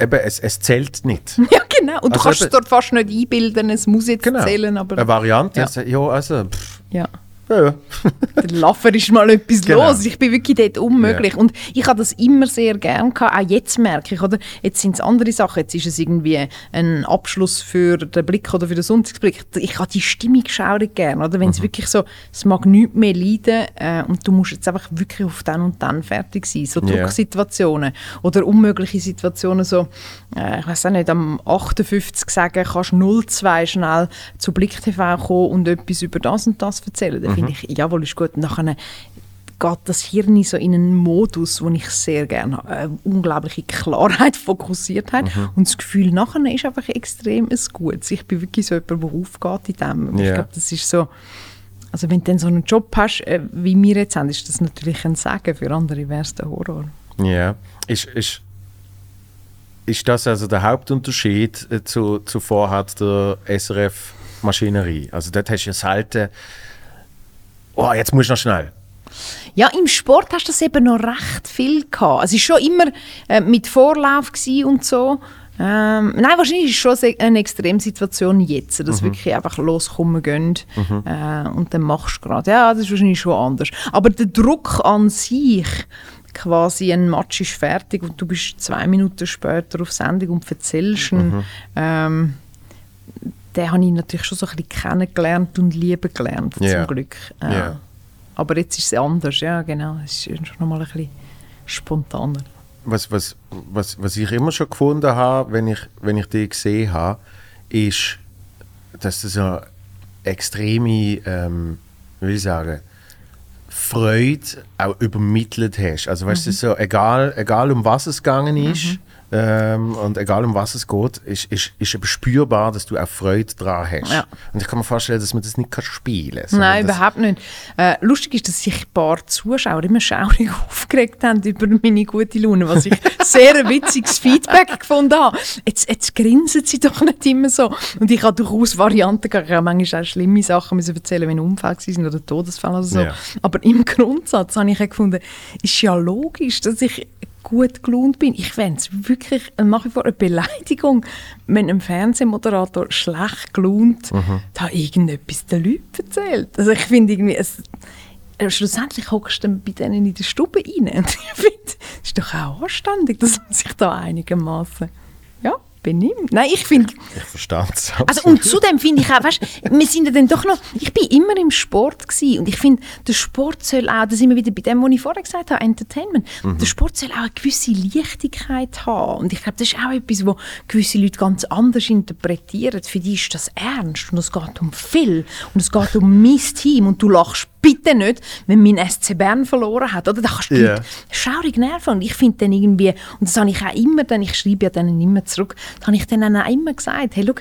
eben, es, es zählt nicht. Ja, genau. Und du Also kannst es eben- dort fast nicht einbilden, es muss jetzt Genau. zählen, aber... Eine Variante, Ja. ja, ja also, pff, ja. Ja, ja. Der Laffer ist mal etwas Genau. los. Ich bin wirklich dort unmöglich. Ja. Und ich habe das immer sehr gern gehabt. Auch jetzt merke ich, oder? Jetzt sind es andere Sachen. Jetzt ist es irgendwie ein Abschluss für den Blick oder für den Sonntagsblick. Ich habe die Stimmung schaurig gern, oder? Wenn es Mhm. wirklich so, es mag nichts mehr leiden äh, und du musst jetzt einfach wirklich auf dann und dann fertig sein. So. Drucksituationen oder unmögliche Situationen, so, äh, ich weiß auch nicht, am 58 sagen, kannst 02 schnell zu Blick TV kommen und etwas über das und das erzählen. Dann finde ich, jawohl, ist gut. Nachher geht das Hirn so in einen Modus, wo ich sehr gerne habe. Eine unglaubliche Klarheit, Fokussiertheit. Und das Gefühl nachher ist einfach extrem ein Gutes. Ich bin wirklich so jemand, der aufgeht in dem. Und Ich glaube, das ist so... Also wenn du dann so einen Job hast, äh, wie wir jetzt haben, ist das natürlich ein Segen. Für andere wäre es der Horror. Ja, ist, ist, ist das also der Hauptunterschied äh, zu, zu vorher der SRF-Maschinerie? Also dort hast du ja selten, oh, jetzt musst du noch schnell. Ja, im Sport hast du das eben noch recht viel gehabt. Es war schon immer äh, mit Vorlauf und so. Ähm, nein, wahrscheinlich ist es schon eine Extremsituation jetzt, dass wirklich einfach loskommen gehen äh, und dann machst du gerade. Ja, das ist wahrscheinlich schon anders. Aber der Druck an sich, quasi ein Match ist fertig und du bist zwei Minuten später auf Sendung und erzählst ihn, ähm, den habe ich natürlich schon so ein bisschen kennengelernt und lieben gelernt, Ja. zum Glück. Äh, Ja. aber jetzt ist es anders, ja genau. Es ist schon nochmal ein bisschen spontaner. Was, was, was, was ich immer schon gefunden habe, wenn ich, wenn ich die gesehen habe, ist, dass du so extreme, ähm, wie ich sagen, Freude auch übermittelt hast. Also weißt du, so egal, egal um was es gegangen ist, ähm, und egal um was es geht, ist, ist, ist eben spürbar, dass du auch Freude daran hast. Ja. Und ich kann mir vorstellen, dass man das nicht kann spielen kann. Nein, überhaupt nicht. Äh, lustig ist, dass sich ein paar Zuschauer immer schaurig aufgeregt haben über meine gute Laune, was ich sehr ein witziges Feedback gefunden habe. Jetzt, jetzt grinsen sie doch nicht immer so. Und ich habe durchaus Varianten gehabt. Ich habe manchmal auch schlimme Sachen müssen erzählen, wenn Unfälle waren oder Todesfälle oder so. Ja. Aber im Grundsatz habe ich auch gefunden, ist ja logisch, dass ich gut gelaunt bin. Ich fände es wirklich nach wie vor eine Beleidigung, wenn ein Fernsehmoderator schlecht gelaunt da irgendetwas den Leuten erzählt. Also ich finde irgendwie, es, äh, schlussendlich hockst du dann bei denen in der Stube rein. Und ich finde, es ist doch auch anständig, dass man sich da einigermaßen ja, benimmt. Nein, ich finde, ich verstehe es. also und zudem finde ich auch, weißt, wir sind ja dann doch noch, ich bin immer im Sport gewesen und ich finde, der Sport soll auch, da sind wir wieder bei dem, was ich vorher gesagt habe, Entertainment, der Sport soll auch eine gewisse Leichtigkeit haben und ich glaube, das ist auch etwas, was gewisse Leute ganz anders interpretieren. Für die ist das ernst und es geht um viel und es geht um mein Team und du lachst bitte nicht, wenn mein SC Bern verloren hat, oder? Da kannst du. Leute schaurig nerven. Und ich finde dann irgendwie, und das habe ich auch immer, dann, ich schreibe ja dann immer zurück, da habe ich dann auch immer gesagt, hey, schau,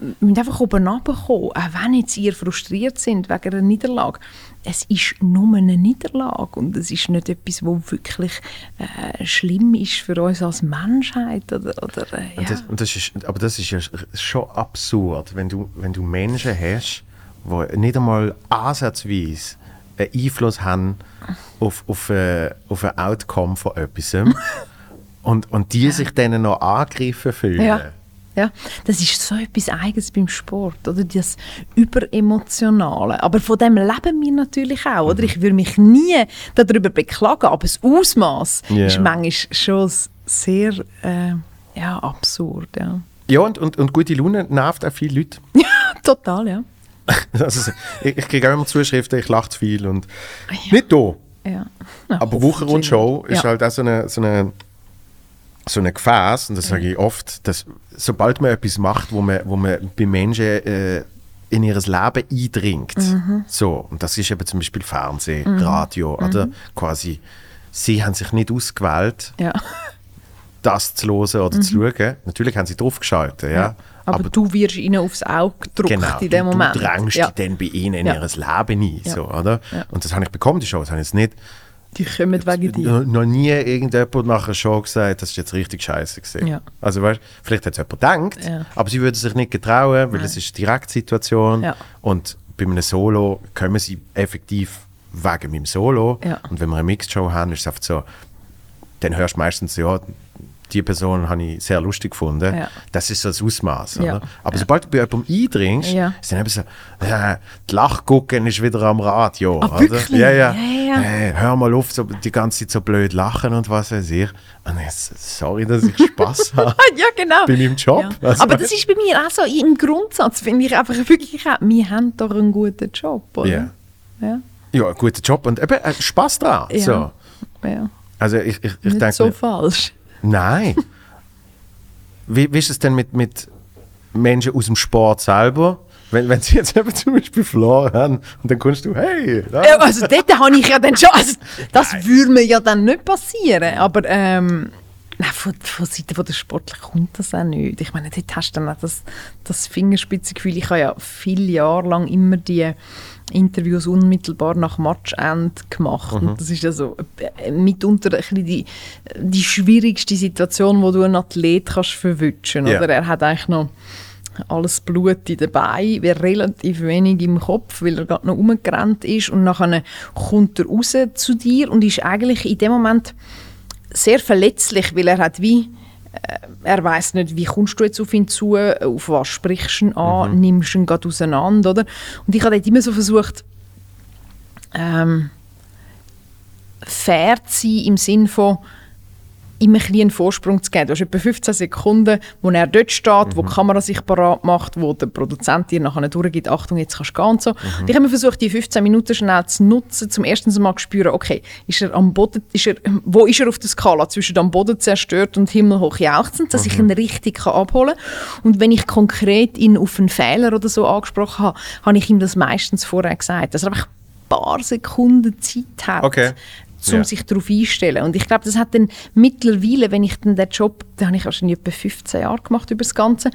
wir müssen einfach oben runterkommen, auch wenn jetzt ihr frustriert sind wegen einer Niederlage. Es ist nur eine Niederlage und es ist nicht etwas, was wirklich äh, schlimm ist für uns als Menschheit. Oder, oder, äh, ja. Und das, und das ist, aber das ist ja schon absurd, wenn du, wenn du Menschen hast, die nicht einmal ansatzweise einen Einfluss haben auf, auf, äh, auf ein Outcome von etwas. und, und die sich dann noch angegriffen fühlen. Ja. Ja, das ist so etwas Eigenes beim Sport, oder? Das Überemotionale. Aber von dem leben wir natürlich auch, oder? Ich würde mich nie darüber beklagen, aber das Ausmaß Ja. ist manchmal schon sehr äh, ja, absurd. Ja. Ja, und, und, und gute Laune nervt auch viele Leute. Total, ja. Also, ich, ich kriege auch immer Zuschriften, ich lache zu viel. Und nicht da. ja. ja Aber Woche und Show ist ja. halt auch so eine, so eine, so eine Gefäß, und das sage ich oft, dass sobald man etwas macht, wo man, wo man bei Menschen äh, in ihr Leben eindringt, Mhm. so, und das ist eben zum Beispiel Fernsehen, Radio, oder quasi, sie haben sich nicht ausgewählt, Ja. das zu hören oder zu schauen. Natürlich haben sie draufgeschaltet, ja. Mhm. Aber, du wirst ihnen aufs Auge gedruckt Genau, in dem du, Moment. du drängst ja. dich dann bei ihnen in Ja. ihr Leben ein, Ja. so, oder? Ja. Und das habe ich bekommen, die Show, das habe ich jetzt nicht Die kommen wegen dir. noch, nie irgendjemand nach einer Show gesagt, das ist jetzt richtig scheiße gesehen. Ja. Also weißt, vielleicht hat es jemand gedacht, Ja. aber sie würden sich nicht getrauen, weil es ist eine Direktsituation Ja. und bei einem Solo kommen sie effektiv wegen meinem Solo Ja. und wenn wir eine Mixed-Show haben, ist es einfach so, dann hörst du meistens, ja, die Person habe ich sehr lustig gefunden. Ja. Das ist so das Ausmaß. Ja. Aber sobald du bei jemandem eindringst, ist dann eben so, äh, die Lachgucken ist wieder am Radio. Ah, wirklich? Ja, ja. Hey, hör mal auf, so, die ganze Zeit so blöd lachen und was weiß ich. Und jetzt, sorry, dass ich Spaß habe ja, genau. bei meinem Job. Also, Aber das ist bei mir auch so, im Grundsatz finde ich einfach wirklich auch, wir haben doch einen guten Job, oder? Ja. Ja. guter Job und eben äh, Spaß dran. Ja. So. ja. Also ich, ich, ich Nicht denke so falsch. Nein. wie, wie ist es denn mit, mit Menschen aus dem Sport selber? Wenn, wenn sie jetzt eben zum Beispiel verloren haben und dann kommst du, hey, da, Ja, also dort habe ich ja dann schon, also das würde mir ja dann nicht passieren, aber ähm, nein, von, von Seite von der Sportler kommt das auch nicht. Ich meine, dort hast du dann auch das, das Fingerspitzengefühl. Ich habe ja viele Jahre lang immer die Interviews unmittelbar nach Matchende gemacht und das ist ja so äh, mitunter ein die, die schwierigste Situation, wo du einen Athlet kannst verwutschen, Ja. oder? Er hat eigentlich noch alles Blut dabei, wäre relativ wenig im Kopf, weil er gerade noch rumgerannt ist und nachher kommt er raus zu dir und ist eigentlich in dem Moment sehr verletzlich, weil er hat wie er weiß nicht, wie kommst du jetzt auf ihn zu, auf was sprichst du ihn an, nimmst du ihn gerade auseinander, oder? Und ich habe dort immer so versucht, ähm, fair zu sein im Sinn von ihm ein einen Vorsprung zu geben. Du hast etwa 15 Sekunden, wo er dort steht, wo die Kamera sich parat macht, wo der Produzent dir nachher durchgibt, Achtung, jetzt kannst du gehen und so. Und ich habe versucht, die 15 Minuten schnell zu nutzen, zum ersten Mal zu spüren, okay, ist er am Boden, ist er, wo ist er auf der Skala zwischen am Boden zerstört und himmelhoch jauchzend, dass ich ihn richtig kann abholen kann. Und wenn ich konkret ihn auf einen Fehler oder so angesprochen habe, habe ich ihm das meistens vorher gesagt, dass er einfach ein paar Sekunden Zeit hat, Okay. Um Ja. sich darauf einzustellen. Und ich glaube, das hat dann mittlerweile, wenn ich dann den Job, den habe ich wahrscheinlich etwa 15 Jahre gemacht über das Ganze,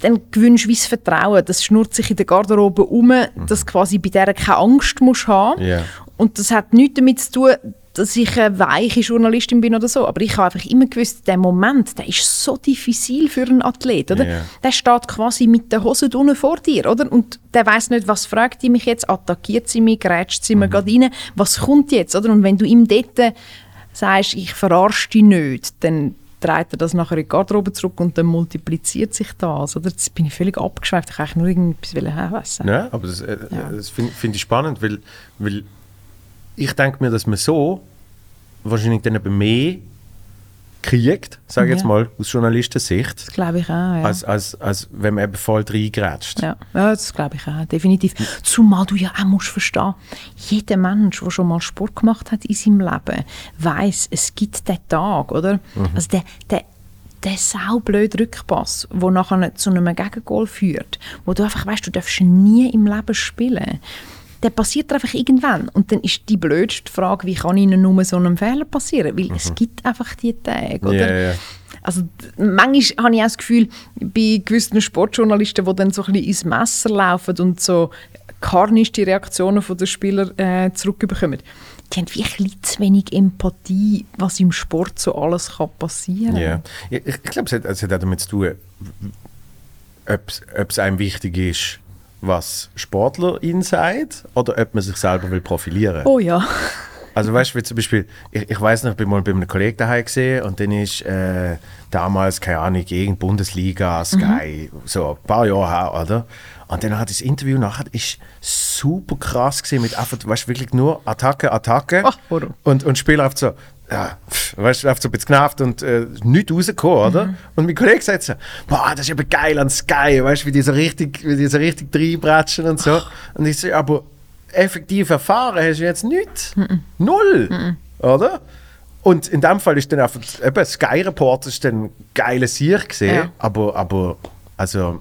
dann gewünscht du wie das Vertrauen. Das schnurrt sich in der Garderobe um, dass quasi bei der keine Angst musst haben. Ja. Und das hat nichts damit zu tun, dass ich eine weiche Journalistin bin oder so. Aber ich habe einfach immer gewusst, der Moment, der ist so diffizil für einen Athlet, oder? Ja. Der steht quasi mit der Hose unten vor dir, oder? Und der weiß nicht, was fragt die mich jetzt, attackiert sie mich, grätscht sie Mhm. mir gerade rein, was kommt jetzt, oder? Und wenn du ihm dort sagst, ich verarsche dich nicht, dann dreht er das nachher in die Garderobe zurück und dann multipliziert sich das, oder? Jetzt bin ich völlig abgeschweift, ich wollte eigentlich nur irgendetwas wissen. Ja, aber das, äh, Ja. das finde find ich spannend, weil, weil ich denke mir, dass man so wahrscheinlich dann eben mehr kriegt, sage ich jetzt Ja. mal, aus Journalistensicht, Das glaube ich auch, ja. als, als, als wenn man eben voll reingrätscht. Ja, ja das glaube ich auch, definitiv. Zumal du ja auch musst verstehen, jeder Mensch, der schon mal Sport gemacht hat in seinem Leben, weiß, es gibt den Tag, oder? Also der, der, der saublöde Rückpass, der nachher zu einem Gegengol führt, wo du einfach weißt, du darfst nie im Leben spielen. Der passiert einfach irgendwann. Und dann ist die blödste Frage, wie kann ihnen nur so einem Fehler passieren? Weil es gibt einfach die Tage, oder? Ja, ja. Also manchmal habe ich auch das Gefühl, bei gewissen Sportjournalisten, die dann so ein bisschen ins Messer laufen und so karnische Reaktionen von den Spielern äh, zurückbekommen, die haben wirklich zu wenig Empathie, was im Sport so alles kann passieren Ja. Ich, ich glaube, es hat, es hat auch damit zu tun, ob es einem wichtig ist, was Sportler sagt, oder ob man sich selber will profilieren Oh ja. Also weißt du, wie zum Beispiel, ich, ich weiß noch, ich bin mal bei einem Kollegen daheim gesehen und dann ist äh, damals, keine Ahnung, gegen Bundesliga, Sky, so ein paar Jahre her, oder? Und dann hat das Interview nachher ist super krass gesehen mit einfach, weißt du, wirklich nur Attacke, Attacke. Ach, und, und Spieler einfach so, ja, pff, weißt du, so ein bisschen genervt und äh, nichts rausgekommen, oder? Und mein Kollege sagt so, boah, das ist aber geil an Sky, weißt du, wie die so richtig, wie die so richtig reinbratschen und so. Und ich so, aber effektiv erfahren hast du jetzt nichts. Null, oder? Und in dem Fall ist dann einfach, eben, Sky Report ist dann ein geiler Sieg gesehen, Ja. aber, aber, also,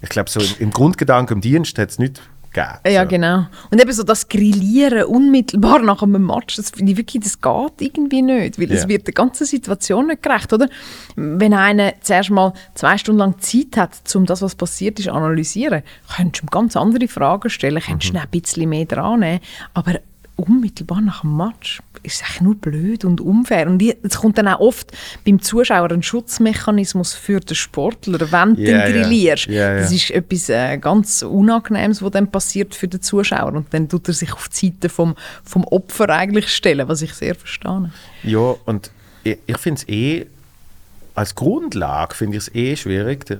ich glaube, so im, im Grundgedanken im Dienst hat es nichts gegeben. Ja, so. genau. Und eben so das Grillieren unmittelbar nach einem Match, das finde ich wirklich, das geht irgendwie nicht, weil es Ja. wird der ganzen Situation nicht gerecht, oder? Wenn einer zuerst mal zwei Stunden lang Zeit hat, um das, was passiert ist, zu analysieren, könntest du ihm ganz andere Fragen stellen, könntest Mhm. ihn auch ein bisschen mehr dran nehmen, aber unmittelbar nach dem Match ist es nur blöd und unfair. Und es kommt dann auch oft beim Zuschauer ein Schutzmechanismus für den Sportler, wenn du Ja, ihn grillierst. Ja, ja. Das ist etwas äh, ganz Unangenehmes, was dann passiert für den Zuschauer. Und dann tut er sich auf die Seite vom, vom Opfer eigentlich stellen, was ich sehr verstehe. Ja, und ich, ich finde es eh, als Grundlage finde ich es eh schwierig. Der,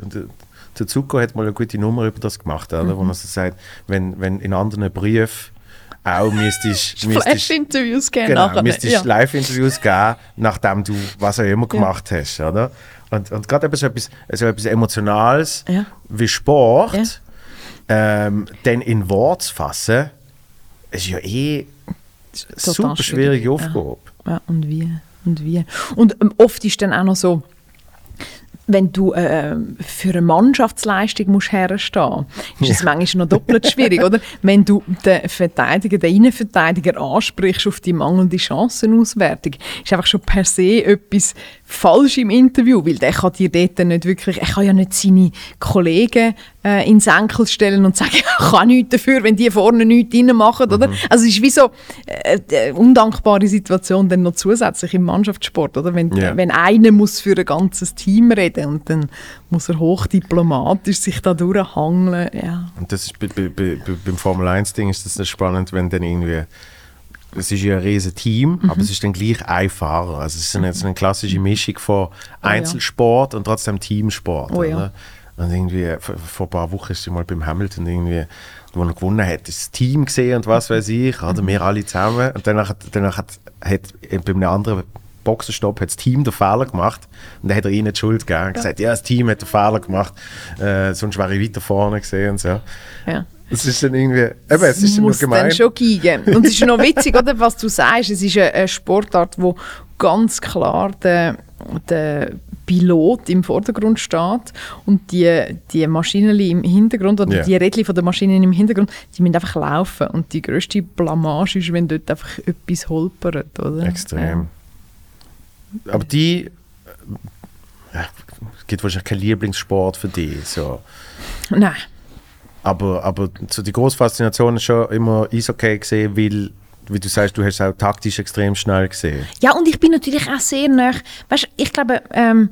Zucker hat mal eine gute Nummer über das gemacht, oder? wo er so sagt, wenn, wenn in anderen Briefen auch müsstest, Flash-Interviews gerne genau, müsstest ja. Live-Interviews geben, nachdem du was auch immer gemacht hast, oder? Und, und gerade eben so etwas, so etwas Emotionales Ja. wie Sport, ähm, dann in Wort zu fassen, ist ja eh Total super schwierige schwierig, ja. Aufgabe. Ja, und wie? Und wie? Und ähm, oft ist dann auch noch so, wenn du äh, für eine Mannschaftsleistung musst herstehen musst, ist es manchmal noch doppelt schwierig, oder? Wenn du den Verteidiger, den Innenverteidiger ansprichst auf die mangelnde Chancenauswertung, ist einfach schon per se etwas falsch im Interview, weil der kann dir dort nicht wirklich, er kann ja nicht seine Kollegen äh, ins Enkel stellen und sagen, ich kann nichts dafür, wenn die vorne nichts reinmachen, oder? Also es ist wie so äh, eine undankbare Situation dann noch zusätzlich im Mannschaftssport, oder? Wenn, Ja. wenn einer muss für ein ganzes Team reden und dann muss er hochdiplomatisch sich da durchhangeln, ja. Und das ist bei, bei, bei, bei- beim Formel 1-Ding ist das spannend, wenn dann irgendwie. Es ist ja ein riesen Team, Mhm. aber es ist dann gleich ein Fahrer. Also es ist eine, eine klassische Mischung von ja. Einzelsport und trotzdem Teamsport. Oh ja. Und irgendwie, vor, vor ein paar Wochen ist sie mal beim Hamilton irgendwie, wo er gewonnen hat, das Team gesehen und was weiß ich, oder wir alle zusammen. Und danach, hat- danach hat, hat bei einem anderen Boxenstopp hat das Team den Fehler gemacht und dann hat er ihnen die Schuld gegeben. und gesagt, ja, das Team hat den Fehler gemacht, äh, sonst wäre ich weiter vorne gesehen und so. ja. Es ist dann irgendwie, eben, es ist muss gemein. dann schon gehen. Und es ist noch witzig, oder, was du sagst. Es ist eine, eine Sportart, wo ganz klar der, der Pilot im Vordergrund steht und die, die Maschinen im Hintergrund oder Ja. die Rädchen von der Maschinen im Hintergrund, die müssen einfach laufen. Und die grösste Blamage ist, wenn dort einfach etwas holpert, oder? Extrem. Aber die. Ja, es gibt wahrscheinlich keinen Lieblingssport für die. So. Ja. Nein. Aber, aber so die große Faszination ist schon immer Eishockey gesehen, weil, wie du sagst, du hast es auch taktisch extrem schnell gesehen. Ja, und ich bin natürlich auch sehr nah. Weißt, ich glaube, ähm,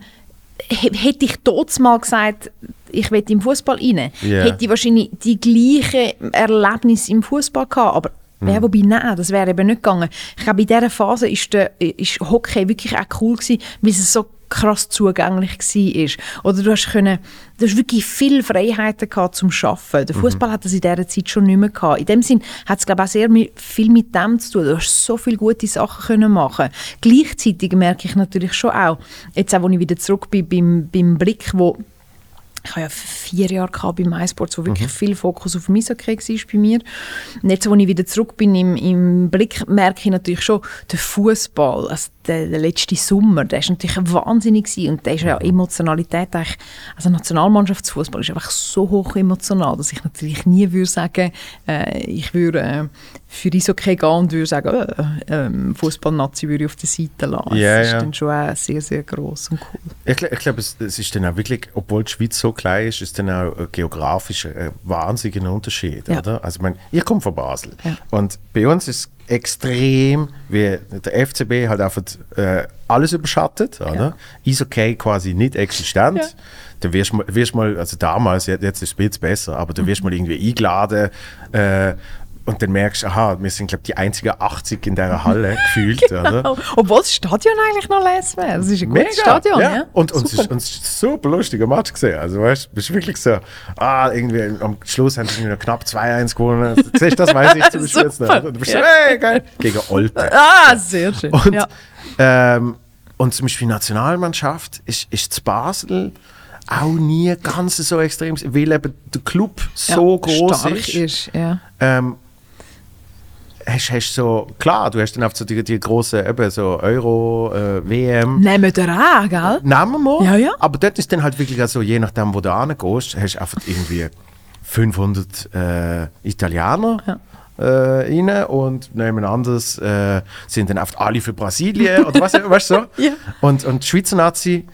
hätte ich dort mal gesagt, ich will im Fußball rein, Ja. hätte ich wahrscheinlich die gleichen Erlebnisse im Fußball gehabt. Aber ja, wobei, nein, das wäre eben nicht gegangen. Ich glaube, in dieser Phase ist, der, ist Hockey wirklich auch cool gewesen, weil es so krass zugänglich war. Oder du hast, können, du hast wirklich viele Freiheiten gehabt zum Arbeiten. Der Fußball hat das in dieser Zeit schon nicht mehr gehabt. In dem Sinn hat es, glaube ich, auch sehr viel mit dem zu tun. Du hast so viele gute Sachen können machen Gleichzeitig merke ich natürlich schon auch, jetzt auch, als ich wieder zurück bin beim, beim Blick, wo ich habe ja vier Jahre gehabt bei MySports, wo wirklich viel Fokus auf Eishockey war bei mir. Und jetzt, als ich wieder zurück bin im, im Blick, merke ich natürlich schon, der Fußball, also der, der letzte Sommer, der ist natürlich wahnsinnig gewesen. und der ist ja Emotionalität eigentlich, also Nationalmannschaftsfußball ist einfach so hoch emotional, dass ich natürlich nie würde sagen, äh, ich würde äh, für Eishockey gehen und würde sagen, äh, äh, Fußball-Nazi würde ich auf der Seite lassen. Ja, das ist ja. dann schon auch sehr, sehr groß und cool. Ich, ich glaube, es, es ist dann auch wirklich, obwohl die Schweiz so klein ist, ist dann auch äh, geografisch ein wahnsinniger Unterschied. Ja. Oder? Also, ich, meine, ich komme von Basel. Ja. Und bei uns ist es extrem, wie der FCB halt einfach äh, alles überschattet. Oder? Eishockey quasi nicht existent. Ja. Du wirst mal, wirst mal, also damals, jetzt ist es besser, aber du wirst mal irgendwie eingeladen äh, und dann merkst du, aha, wir sind, glaube ich, die einzigen 80 in dieser Halle gefühlt. Oder? Genau. Obwohl das Stadion eigentlich noch leer wäre. Das ist ein gutes Stadion, ja. Und, und es ist, und es ist ein super lustiger Match gesehen. Also, weißt du, bist wirklich so, ah, irgendwie am Schluss haben sie noch knapp 2-1 gewonnen. Siehst das weiß ich zum Beispiel jetzt nicht. Und du bist so, Ja. hey, geil. Gegen Olpe. Ah, sehr schön. Und, ja. ähm, und zum Beispiel die Nationalmannschaft ist, ist Basel auch nie ganz so extrem, weil eben der Club so ja, groß stark ist. ist. Ja. ähm, hast, hast so, klar, du hast dann oft so die, die großen eben so Euro, äh, WM. Nehmen wir auch, gell? Nehmen wir. Ja, ja. Aber dort ist dann halt wirklich so, je nachdem, wo du hingehst, hast du einfach irgendwie 500 äh, Italiener Ja. äh, rein und nebeneinander äh, sind dann oft alle für Brasilien oder was, weißt du so? Ja. Und, und Schweizer Nazi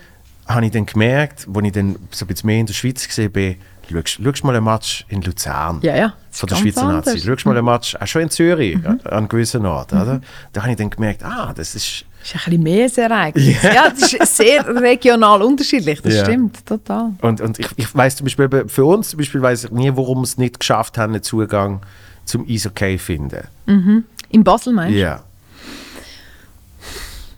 habe ich dann gemerkt, als ich dann so ein bisschen mehr in der Schweiz gesehen bin, schaust mal ein Match in Luzern Ja, ja. Von der Schweizer Nazi. Mhm. Schaust mal ein Match, auch schon in Zürich, an an gewissen Orten. Oder? Da habe ich dann gemerkt, ah, das ist... Das ist ein bisschen mehr ein Ereignis. Ja, das ist sehr regional unterschiedlich, das Ja. stimmt, total. Und, und ich, ich weiß zum Beispiel, für uns zum Beispiel weiß ich nie, warum wir es nicht geschafft haben, einen Zugang zum Eishockey zu finden. In Basel meinst du? Ja.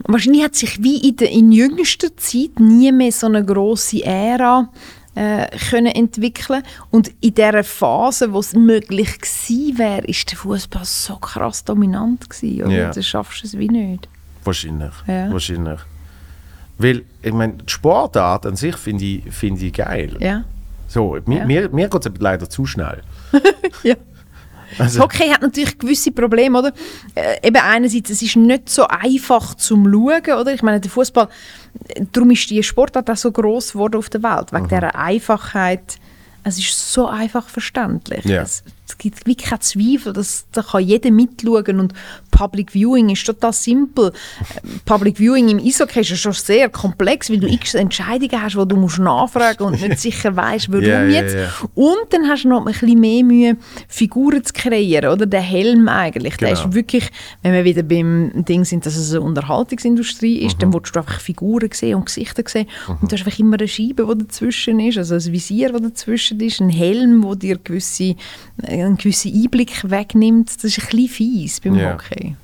Wahrscheinlich hat sich wie in, der, in jüngster Zeit nie mehr so eine grosse Ära äh, können entwickeln und in dieser Phase, wo es möglich gewesen wäre, ist der Fußball so krass dominant gewesen, oder? Ja. Dann schaffst du es wie nicht. Wahrscheinlich. Ja. Wahrscheinlich. Weil, ich meine, die Sportart an sich finde ich, find ich geil. Ja. So, mir, Ja. mir, mir geht es leider zu schnell. ja. Also, Hockey hat natürlich gewisse Probleme, oder? Äh, eben einerseits, es ist nicht so einfach zum Schauen, oder? Ich meine, der Fußball, darum ist die Sportart auch so groß geworden auf der Welt, Mhm. wegen dieser Einfachheit. Es ist so einfach verständlich. Ja. Es, es gibt wirklich keinen Zweifel, dass da kann jeder mitschauen und Public Viewing ist total simpel. Äh, Public Viewing im Eishockey ist ja schon sehr komplex, weil du x Entscheidungen hast, wo du musst nachfragen und nicht sicher weißt, warum ja, jetzt. ja. Und dann hast du noch ein bisschen mehr Mühe, Figuren zu kreieren, oder? Der Helm eigentlich. Der Genau. ist wirklich, wenn wir wieder beim Ding sind, dass es eine Unterhaltungsindustrie ist, Mhm. dann willst du einfach Figuren sehen und Gesichter sehen. Und du hast einfach immer eine Scheibe, die dazwischen ist, also ein Visier, das dazwischen ist, ein Helm, der dir gewisse, äh, einen gewissen Einblick wegnimmt. Das ist ein bisschen fies beim Ja. Hockey.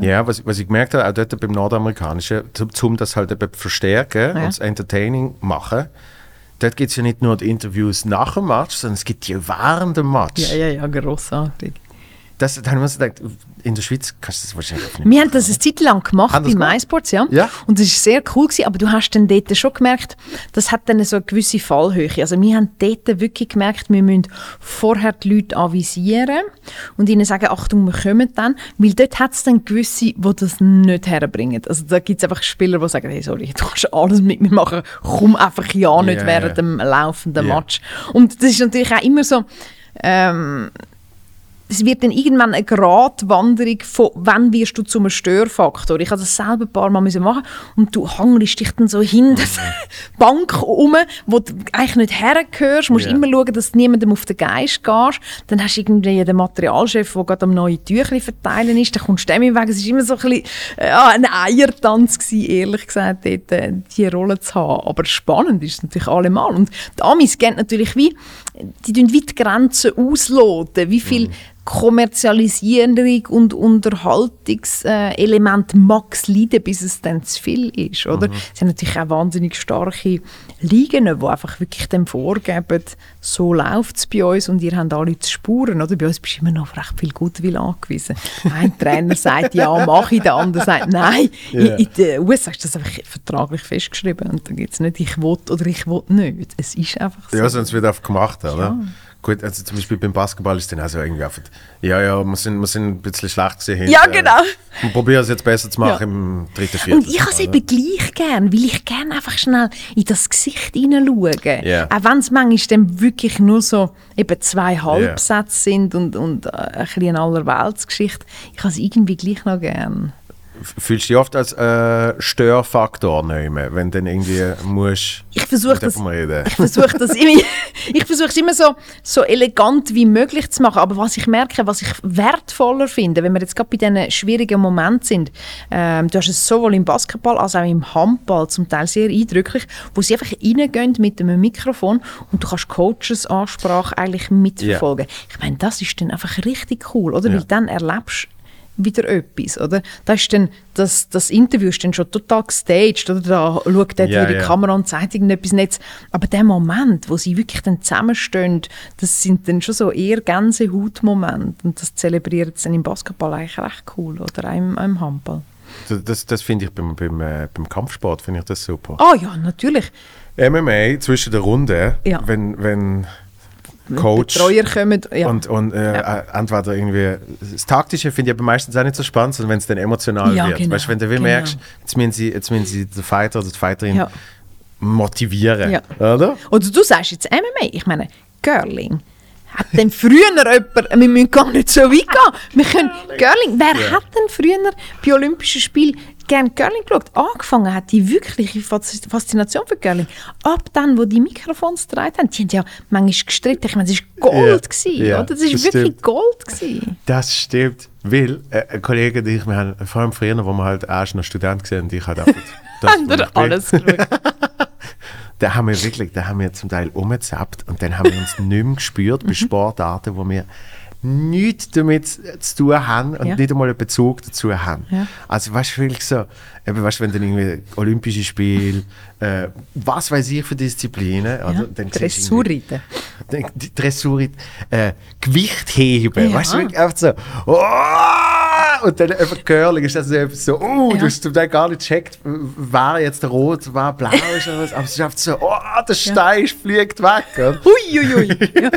Ja, was, was ich gemerkt habe, auch dort beim Nordamerikanischen, zum, das halt eben verstärken Ja. und das Entertaining machen, dort gibt es ja nicht nur die Interviews nach dem Match, sondern es gibt die während dem Match. Ja, ja, ja, grossartig. Das, da haben wir uns gedacht, in der Schweiz kannst du das wahrscheinlich nicht Wir haben das eine Zeit lang gemacht Haben bei? MySports, ja. Ja. Und das war sehr cool, gewesen, aber du hast dann dort schon gemerkt, das hat dann so eine gewisse Fallhöhe. Also wir haben dort wirklich gemerkt, wir müssen vorher die Leute avisieren und ihnen sagen, Achtung, wir kommen dann, weil dort hat es dann gewisse, die das nicht herbringen. Also da gibt es einfach Spieler, die sagen, hey, sorry, du kannst alles mit mir machen, komm einfach ja nicht Ja, während ja. dem laufenden Ja. Match. Und das ist natürlich auch immer so, ähm, es wird dann irgendwann eine Gratwanderung von, wann wirst du zum Störfaktor. Ich habe das selber ein paar Mal müssen machen und du hangelst dich dann so hinter die Bank um, wo du eigentlich nicht hergehörst. Du musst Ja. immer schauen, dass du niemandem auf den Geist gehst. Dann hast du irgendwie den Materialchef, der gerade am neuen Tüchli verteilen ist. Dann kommst du dem im Weg. Es war immer so ein, bisschen, äh, ja, ein Eiertanz, gewesen, ehrlich gesagt, dort, äh, diese Rolle zu haben. Aber spannend ist es natürlich allemal. Und die Amis gehen natürlich wie, die tun wie die Grenzen ausloten, wie viel Kommerzialisierung und Unterhaltungselement mag es leiden, bis es dann zu viel ist, oder? Es sind natürlich auch wahnsinnig starke Ligen, die einfach wirklich dem vorgeben, so läuft es bei uns und ihr habt alle zu Spuren, oder? Bei uns bist du immer noch auf recht viel Gutwill angewiesen. Ein Trainer sagt, ja, mach ich, der andere sagt, nein. Ja. In, in den USA ist das einfach vertraglich festgeschrieben und dann gibt es nicht, ich will oder ich will nicht. Es ist einfach so. Ja, sonst wird einfach gemacht, oder? Ja. Gut, also zum Beispiel beim Basketball ist dann auch so irgendwie einfach, ja, ja, wir sind, wir sind ein bisschen schlecht gesehen. Ja, genau. Wir probieren es jetzt besser zu machen Ja. im dritten, vierten. Und ich habe es eben gleich gern, weil ich gerne einfach schnell in das Gesicht hineinschaue. Ja. Auch wenn es manchmal dann wirklich nur so eben zwei Halbsätze sind und, und äh, ein bisschen eine Allerweltsgeschichte. Ich habe es irgendwie gleich noch gern. Fühlst du dich oft als äh, Störfaktor nehmen, wenn du dann irgendwie musst Ich versuche mit das, reden? ich versuche das immer, ich versuche es immer so, so elegant wie möglich zu machen. Aber was ich merke, was ich wertvoller finde, wenn wir jetzt gerade bei diesen schwierigen Momenten sind, ähm, du hast es sowohl im Basketball als auch im Handball zum Teil sehr eindrücklich, wo sie einfach reingehen mit einem Mikrofon und du kannst Coaches Ansprache eigentlich mitverfolgen. Ich meine, das ist dann einfach richtig cool, oder? Ja. Weil dann erlebst wieder etwas, oder? Da ist dann, das, das Interview ist dann schon total gestaged, oder? Da schaut dort wieder die ja. Kamera und zeigt irgendetwas nicht. Aber der Moment, wo sie wirklich dann zusammenstehen, das sind dann schon so eher Gänsehautmomente. Und das zelebriert sie dann im Basketball eigentlich recht cool, oder auch im, auch im Handball. Das, das, das finde ich beim, beim, äh, beim Kampfsport finde ich das super. Ah ja, natürlich. MMA zwischen der Runde, Ja. wenn Wenn Coach Betreuer kommen, ja. und, und äh, äh, entweder irgendwie das Taktische finde ich aber meistens auch nicht so spannend, sondern wenn es dann emotional Ja, wird. genau, weißt, wenn du genau. merkst, jetzt müssen sie, jetzt müssen sie den Fighter oder die Fighterin Ja. motivieren, Ja. oder? Oder du sagst jetzt MMA, ich meine, Girling. Hat denn früher jemand, wir müssen gar nicht so weit gehen, wir können, Girling, wer Ja. hat denn früher bei Olympischen Spielen gern Girling geschaut? Angefangen hat die wirkliche Fas- Faszination für Girling. Ab dann, wo die Mikrofons getragen haben, die haben ja manchmal gestritten, ich meine, es war Gold, Ja. gewesen, Ja, oder? Das war das wirklich stimmt. Gold. Gewesen. Das stimmt, weil äh, ein Kollege und ich, wir haben vor allem früher, wo wir halt erst noch Student gesehen und ich halt einfach das, Haben wir alles geschaut. Da haben wir wirklich, da haben wir zum Teil umgezappt und dann haben wir uns nicht mehr gespürt Mhm. bei Sportarten, wo wir nichts damit zu tun haben und Ja. nicht einmal einen Bezug dazu haben. Ja. Also weißt du, wirklich so, eben, weißt, wenn dann irgendwie Olympische Spiele, äh, was weiß ich für Disziplinen? Ja. Irgendwie- Dressurreiten. Dann die Dressur, äh, Gewicht heben, weißt du, wirklich einfach so, oh! Und dann einfach Curling ist das so, etwas so oh, Ja. du hast zum Teil gar nicht gecheckt, wer jetzt der rot, wer blau ist oder was, aber es ist einfach so, oh, der Stein fliegt weg. Oder? Huiuiui. ja.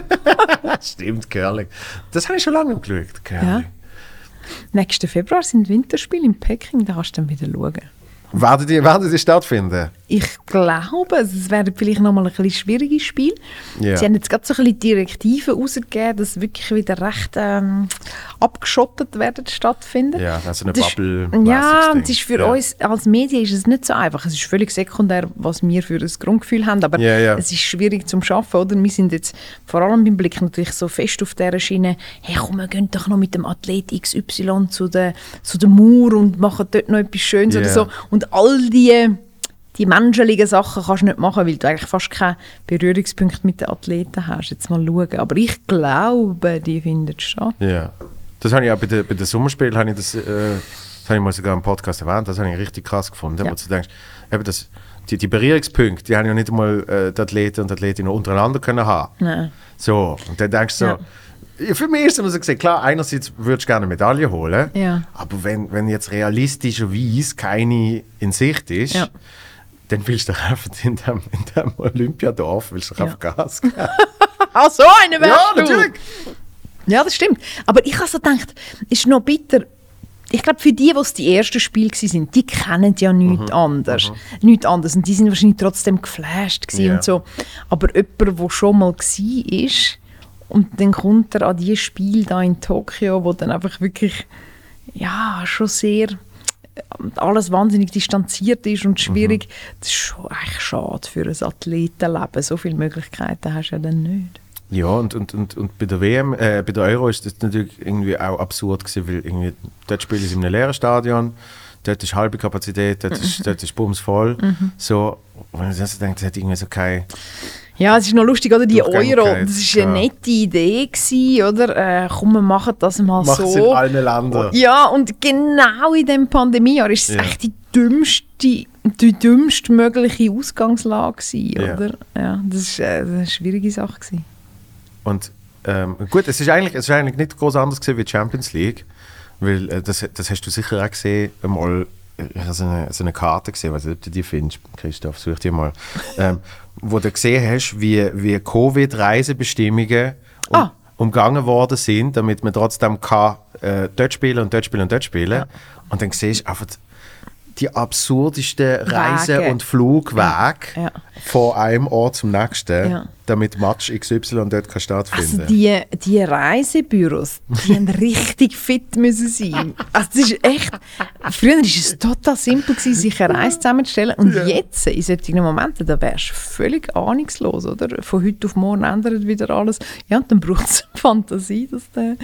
Stimmt, Curling. Das habe ich schon lange nicht geschaut, Curling. Ja. Nächsten Februar sind Winterspiele in Peking, da kannst du dann wieder schauen. Werden die, werden die stattfinden? Ich glaube, es werden vielleicht noch mal ein bisschen schwieriges Spiel. Ja. Sie haben jetzt gerade so ein bisschen Direktiven rausgegeben, dass wirklich wieder recht ähm, abgeschottet werden stattfinden. Ja, also eine Das ist- bubble Ja, und es ist für ja. uns als Medien ist es nicht so einfach. Es ist völlig sekundär, was wir für ein Grundgefühl haben, aber ja. es ist schwierig zum Schaffen, oder? Wir sind jetzt vor allem beim Blick natürlich so fest auf dieser Schiene, hey komm, wir gehen doch noch mit dem Athlet XY zu der, zu der Mauer und machen dort noch etwas Schönes oder so. Und all die, die menschlichen Sachen kannst du nicht machen, weil du eigentlich fast keinen Berührungspunkt mit den Athleten hast. Jetzt mal schauen. Aber ich glaube, die findet statt. Ja. Das habe ich auch bei den bei den Sommerspielen, habe ich das, äh, das habe ich mal sogar im Podcast erwähnt, das habe ich richtig krass gefunden, Ja. wo du denkst, eben das, die, die Berührungspunkte, die haben ja nicht einmal äh, die Athleten und Athletinnen untereinander können haben. Nein. So, und dann denkst du so, Ja. Für mich ist es immer so gesehen, klar, einerseits würdest du gerne eine Medaille holen, Ja. aber wenn, wenn jetzt realistischerweise keine in Sicht ist, Ja. dann willst du doch einfach in dem, in dem Olympiadorf willst du Ja. einfach Gas geben. Ah, so eine wärst ja, du. natürlich. Ja, das stimmt. Aber ich habe so gedacht, ist noch bitter. Ich glaube, für die, die die ersten Spiele waren, die kennen ja nichts anderes. Nichts anderes. Und die sind wahrscheinlich trotzdem geflasht Ja. und so. Aber jemand, der schon mal war, und dann kommt er an dieses Spiel da in Tokio, wo dann einfach wirklich, ja, schon sehr äh, alles wahnsinnig distanziert ist und schwierig. Das ist schon eigentlich schade für ein Athletenleben. So viele Möglichkeiten hast du ja dann nicht. Ja, und, und, und, und bei der WM, äh, bei der Euro ist das natürlich irgendwie auch absurd gewesen, weil irgendwie, dort spielen sie in einem leeren Stadion, dort ist halbe Kapazität, dort ist, dort ist bums voll. Mhm. So, und ich also denke, das hat irgendwie so kein... Ja, es ist noch lustig, oder? Die Euro, das war eine ja. nette Idee, gewesen, oder? Äh, komm, wir machen das mal Macht es in so. allen Ländern. Ja, und genau in diesem Pandemiejahr ist es Ja. echt die dümmste, die dümmste mögliche Ausgangslage gewesen, Ja. oder? Ja, das war äh, eine schwierige Sache. Gewesen. Und ähm, gut, es ist eigentlich, es ist eigentlich nicht groß anders gewesen wie die Champions League, weil äh, das, das hast du sicher auch gesehen, einmal, ich habe so eine, so eine Karte gesehen, weiß nicht, ob du die findest, Christoph, such die mal, ähm, wo du gesehen hast, wie, wie Covid-Reisebestimmungen um, Ah. umgangen worden sind, damit man trotzdem kann, äh, dort spielen und dort spielen und dort spielen. Und dann siehst du einfach die absurdesten Reise- Wege. und Flugwege Ja, ja. von einem Ort zum nächsten, Ja. damit Match XY dort kann stattfinden Also die, die Reisebüros, die haben richtig fit müssen sein. Also das ist echt, früher war es total simpel, gewesen, sich eine Reise zusammenzustellen und jetzt, in solchen Momenten, da wärst du völlig ahnungslos, oder? Von heute auf morgen ändert wieder alles. Ja, und dann braucht es Fantasie, dass du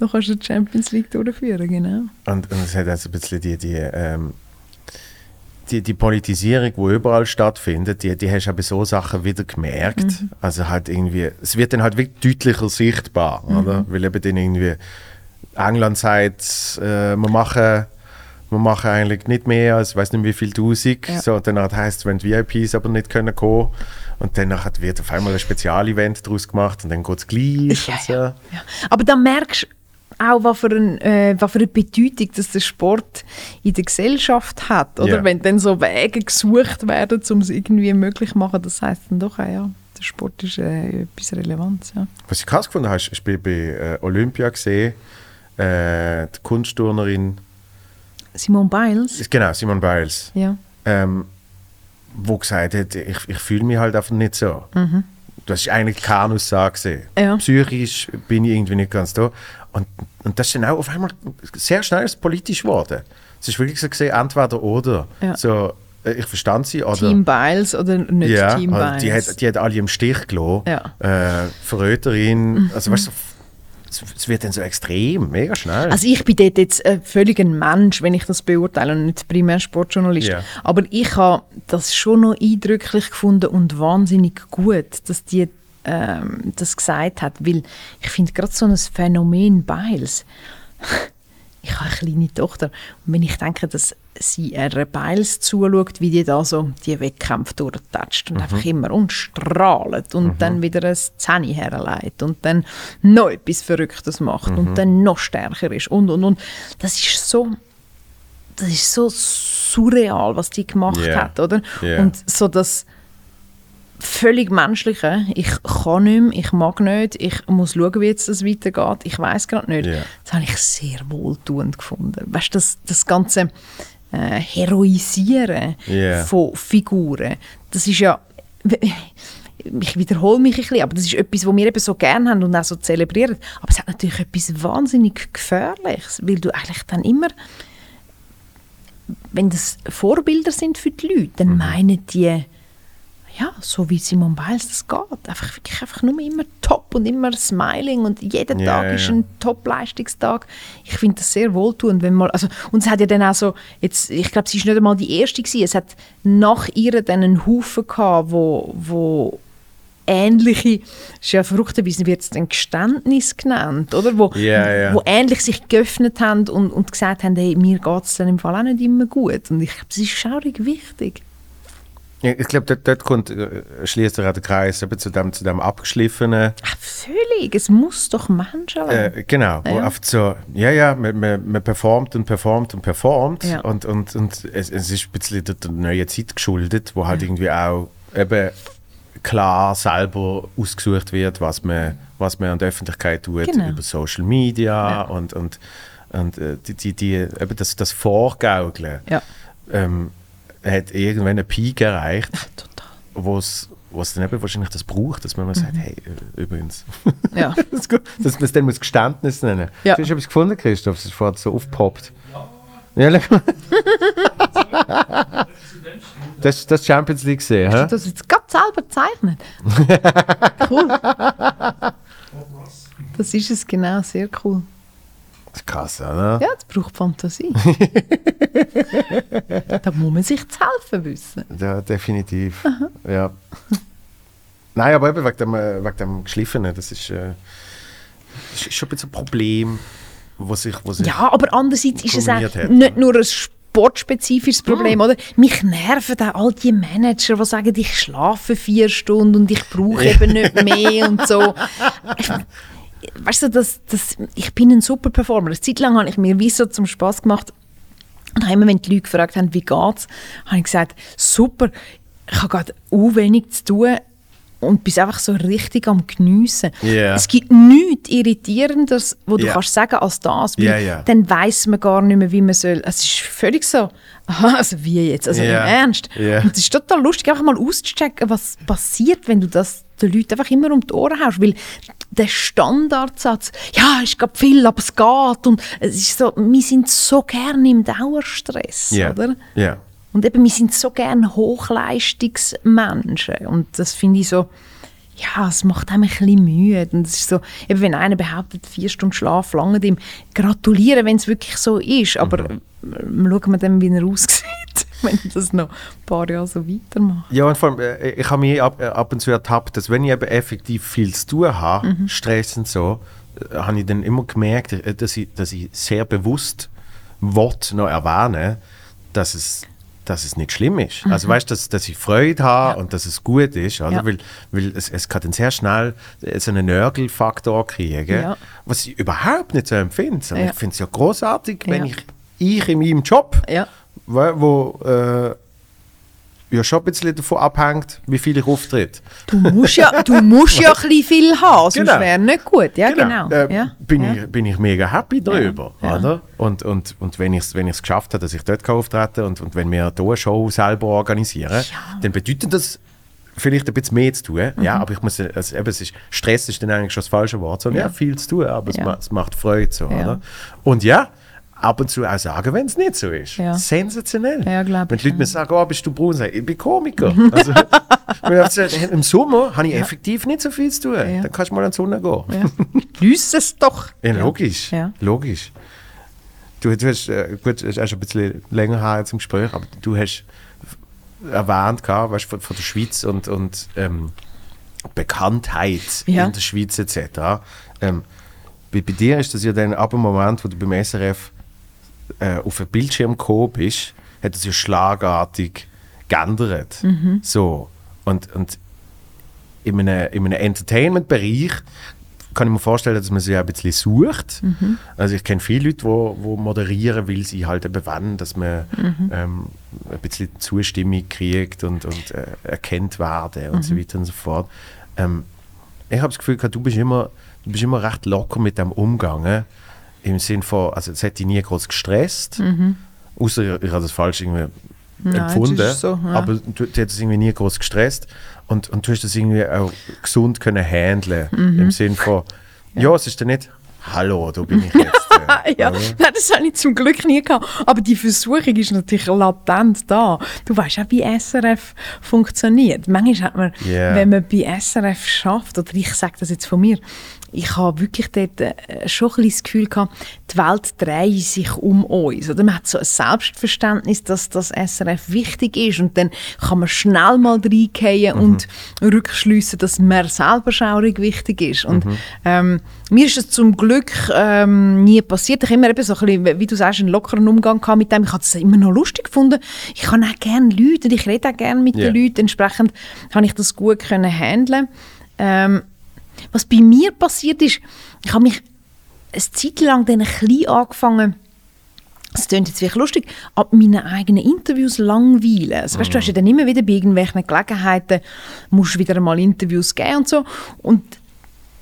noch kannst du die Champions League durchführen genau. Und, und es hat also ein bisschen die, die, ähm, die, die Politisierung, die überall stattfindet, die, die hast du bei so Sachen wieder gemerkt. Mhm. Also halt irgendwie, es wird dann halt wirklich deutlicher sichtbar, Mhm. oder? Weil eben dann irgendwie England sagt, äh, wir machen wir machen eigentlich nicht mehr als, ich weiß nicht wie viel Tausend. Ja. So, dann heißt es, wenn die VIPs aber nicht können kommen und dann wird auf einmal ein Spezialevent daraus gemacht und dann geht es gleich Ja, so. ja. Aber da merkst du auch, was für, ein, äh, was für eine Bedeutung dass der Sport in der Gesellschaft hat. Oder? Ja. Wenn dann so Wege gesucht werden, um es irgendwie möglich zu machen, das heisst dann doch, auch, ja, der Sport ist äh, etwas Relevantes. Ja. Was ich krass gefunden habe, ist, ich bin bei äh, Olympia gesehen, äh, die Kunstturnerin, Simone Biles? genau, Simone Biles, Ja. ähm, wo gesagt hat, ich, ich fühle mich halt einfach nicht so. Das ist eigentlich keine Aussage. Mhm. Ja. Psychisch bin ich irgendwie nicht ganz da. Und, und das ist dann auch auf einmal sehr schnell politisch geworden. Es ist wirklich so gesehen, entweder oder. Ja. So, äh, ich verstand sie, oder... Team Biles oder nicht ja, Team also Biles? die, hat, die hat alle im Stich gelassen. Ja. Äh, Verräterin. Also weißt du, es, wird dann so extrem, mega schnell. Also ich bin dort jetzt äh, völlig ein Mensch, wenn ich das beurteile und nicht primär Sportjournalist. Ja. Aber ich habe das schon noch eindrücklich gefunden und wahnsinnig gut, dass die ähm, das gesagt hat, weil ich finde gerade so ein Phänomen Biles. Ich habe eine kleine Tochter und wenn ich denke, dass sie einer Biles zuschaut, wie die da so die Wettkämpfe durchtatscht und einfach immer und strahlt und dann wieder eine Szene herleitet und dann noch etwas Verrücktes macht und dann noch stärker ist und und und. Das ist so das ist so surreal, was die gemacht Ja. hat, oder? Ja. Und so das völlig menschliche, ich kann nicht mehr, ich mag nicht, ich muss schauen, wie jetzt das weitergeht, ich weiß gerade nicht. Ja. Das habe ich sehr wohltuend gefunden. Weißt du, das, das ganze äh, Heroisieren Ja. von Figuren, das ist ja ich wiederhole mich ein bisschen, aber das ist etwas, was wir eben so gerne haben und auch so zelebrieren. Aber es hat natürlich etwas wahnsinnig Gefährliches, weil du eigentlich dann immer, wenn das Vorbilder sind für die Leute, dann meinen die, ja, so wie Simon Biles das geht. Einfach wirklich einfach nur immer top und immer smiling und jeder Ja, Tag ist ja. ein Top-Leistungstag. Ich finde das sehr wohltuend, wenn mal, also, und es hat ja dann auch so, jetzt, ich glaube, sie ist nicht einmal die Erste gewesen, es hat nach ihr dann einen Haufen gehabt, wo, wo ähnliche, ist ja verrückterweise wird es dann Geständnis genannt, oder? Wo, ja. wo ähnlich sich geöffnet haben und, und gesagt haben, hey, mir geht es dann im Fall auch nicht immer gut. Und ich glaube, das ist schaurig wichtig. Ja, Ich glaube, dort, dort kommt, äh, schließt er auch den Kreis eben zu dem, zu dem abgeschliffenen. Ach, völlig. Es muss doch werden. Äh, genau, wo Ja. oft so, ja, ja, man, man, man performt und performt und performt. Ja. Und, und, und es, es ist ein bisschen der, der neuen Zeit geschuldet, wo halt irgendwie auch eben klar selber ausgesucht wird, was man, was man an der Öffentlichkeit tut, Genau. über Social Media Ja. und, und, und äh, die, die, die, eben das, das Vorgaukeln Ja. ähm, hat irgendwann einen Peak erreicht, wo es wo es dann eben wahrscheinlich das braucht, dass man mal Mhm. sagt, hey, äh, übrigens, Ja. das ist gut, dass man es dann muss Geständnis nennen Ja. Hast du etwas gefunden, Christoph? Das ist vorhin so aufgepoppt. Ja, mal. das, das Champions League gesehen, hä? Du hast jetzt gerade selber gezeichnet. cool. Das ist es genau, sehr cool. Das ist krass, oder? Ja, das braucht Fantasie. da muss man sich zu helfen wissen. Ja, definitiv. Ja. Nein, aber eben wegen dem, äh, wegen dem Geschliffenen, das ist, äh, das ist schon ein bisschen ein Problem, wo sich, wo sich Ja, aber andererseits ist es auch hat, nicht nur ein sportspezifisches Problem, oder? Mich nerven auch all die Manager, die sagen, ich schlafe vier Stunden und ich brauche eben nicht mehr und so. Weißt du, das, das, ich bin ein super Performer. Eine Zeit lang habe ich mir wie so zum Spaß gemacht. Und auch immer, wenn die Leute gefragt haben, wie geht's, habe ich gesagt, super, ich habe gerade u wenig zu tun und bist einfach so richtig am Geniessen. Ja. Es gibt nichts Irritierendes, wo du Ja. kannst sagen als das, weil ja. dann weiß man gar nicht mehr, wie man soll. Es ist völlig so, aha, also wie jetzt, also im Ernst. Und es ist total lustig, einfach mal auszuchecken, was passiert, wenn du das den Leuten einfach immer um die Ohren haust, weil der Standardsatz, ja, ist gerade viel, aber es geht und es ist so, wir sind so gerne im Dauerstress, Ja. oder? Ja. Und eben, wir sind so gerne Hochleistungsmenschen. Und das finde ich so, ja, es macht einem ein bisschen müde. Und es ist so, eben wenn einer behauptet, vier Stunden Schlaf lange dem gratulieren, wenn es wirklich so ist. Aber Mhm. äh, schauen wir dann, wie er aussieht, wenn das noch ein paar Jahre so weitermacht. Ja, und vor allem, äh, ich habe mich ab, äh, ab und zu ertappt, dass wenn ich eben effektiv viel zu tun habe, Mhm. Stress und so, äh, habe ich dann immer gemerkt, äh, dass ich, dass ich sehr bewusst Wort noch erwähne, dass es, dass es nicht schlimm ist. Also weißt du, dass, dass ich Freude habe und dass es gut ist, oder? Mhm. Ja. weil, weil es, es kann dann sehr schnell äh, so einen Nörgelfaktor kriegen, Ja. was ich überhaupt nicht so empfinde. Ja. Ich finde es ja großartig, wenn Ja. ich, ich in meinem Job Ja. wo, wo äh, ja schon ein bisschen davon abhängt, wie viel ich auftritt. Du musst ja, du musst ja ein bisschen viel haben, sonst Genau. wäre nicht gut. Ja, genau. Äh, ja. bin, ja. Ich, bin ich mega happy darüber. Ja. Oder? Und, und, und wenn ich es wenn ich's geschafft habe, dass ich dort auftreten und, und wenn wir hier eine Show selber organisieren, dann bedeutet das vielleicht ein bisschen mehr zu tun. Ja, Mhm. aber ich muss, also eben, es ist, Stress ist dann eigentlich schon das falsche Wort. So, ja. viel zu tun, aber es, Ja. ma, es macht Freude. So, Ja. oder? Und ja, ab und zu auch sagen, wenn es nicht so ist. Ja. Sensationell. Ja, wenn die Leute mir sagen, oh, bist du braun, sage ich, ich bin Komiker. also, Im Sommer habe ich effektiv nicht so viel zu tun. Dann kannst du mal an die Sonne gehen. Ja. Lüs es doch. Logisch. Logisch. Du, du hast, äh, gut, schon ein bisschen länger her jetzt im Gespräch, aber du hast erwähnt, gehabt, weißt, von, von der Schweiz und, und ähm, Bekanntheit Ja. in der Schweiz etc. Ähm, bei, bei dir ist das ja dann ab dem Moment, wo du beim SRF äh, auf den Bildschirm gekommen bist, hat es ja schlagartig geändert. Mhm. So. Und, und in einem, in einem Entertainment-Bereich kann ich mir vorstellen, dass man sich auch ein bisschen sucht. Mhm. Also ich kenne viele Leute, die wo, wo moderieren, weil sie halt eben wollen, dass man Mhm. ähm, ein bisschen Zustimmung kriegt und, und äh, erkannt werden und Mhm. so weiter und so fort. Ähm, ich habe das Gefühl, du bist immer, du bist immer recht locker mit dem umgegangen. Im Sinn von, also es hat dich nie groß gestresst. Außer ich habe das falsch irgendwie Mhm. Nein, empfunden. so, ja. Aber du, du hast es irgendwie nie groß gestresst. Und, und du hast das irgendwie auch gesund können handeln Mhm. Im Sinn von, ja. es ist dann nicht, hallo, da bin ich jetzt. ja, nein, das habe ich zum Glück nie gehabt. Aber die Versuchung ist natürlich latent da. Du weißt auch, wie SRF funktioniert. Manchmal hat man, Ja. wenn man bei SRF schafft, oder ich sage das jetzt von mir, ich habe wirklich dort äh, schon ein das Gefühl gehabt, die Welt dreht sich um uns. Oder man hat so ein Selbstverständnis, dass das SRF wichtig ist und dann kann man schnell mal reingehen Mhm. und rückschliessen, dass man selber schaurig wichtig ist. Und Mhm. ähm, mir ist es zum Glück ähm, nie passiert. Ich habe immer eben so ein bisschen, wie du sagst, einen lockeren Umgang gehabt mit dem. Ich habe es immer noch lustig gefunden. Ich kann auch gerne Leute und ich rede auch gerne mit Ja. den Leuten. Entsprechend habe ich das gut können handeln. Ähm, was bei mir passiert ist, ich habe mich eine Zeit lang dann ein bisschen angefangen, es klingt jetzt wirklich lustig, ab meinen eigenen Interviews langweilen. Also, weißt, du hast ja dann immer wieder bei irgendwelchen Gelegenheiten, musst wieder einmal Interviews geben und so. Und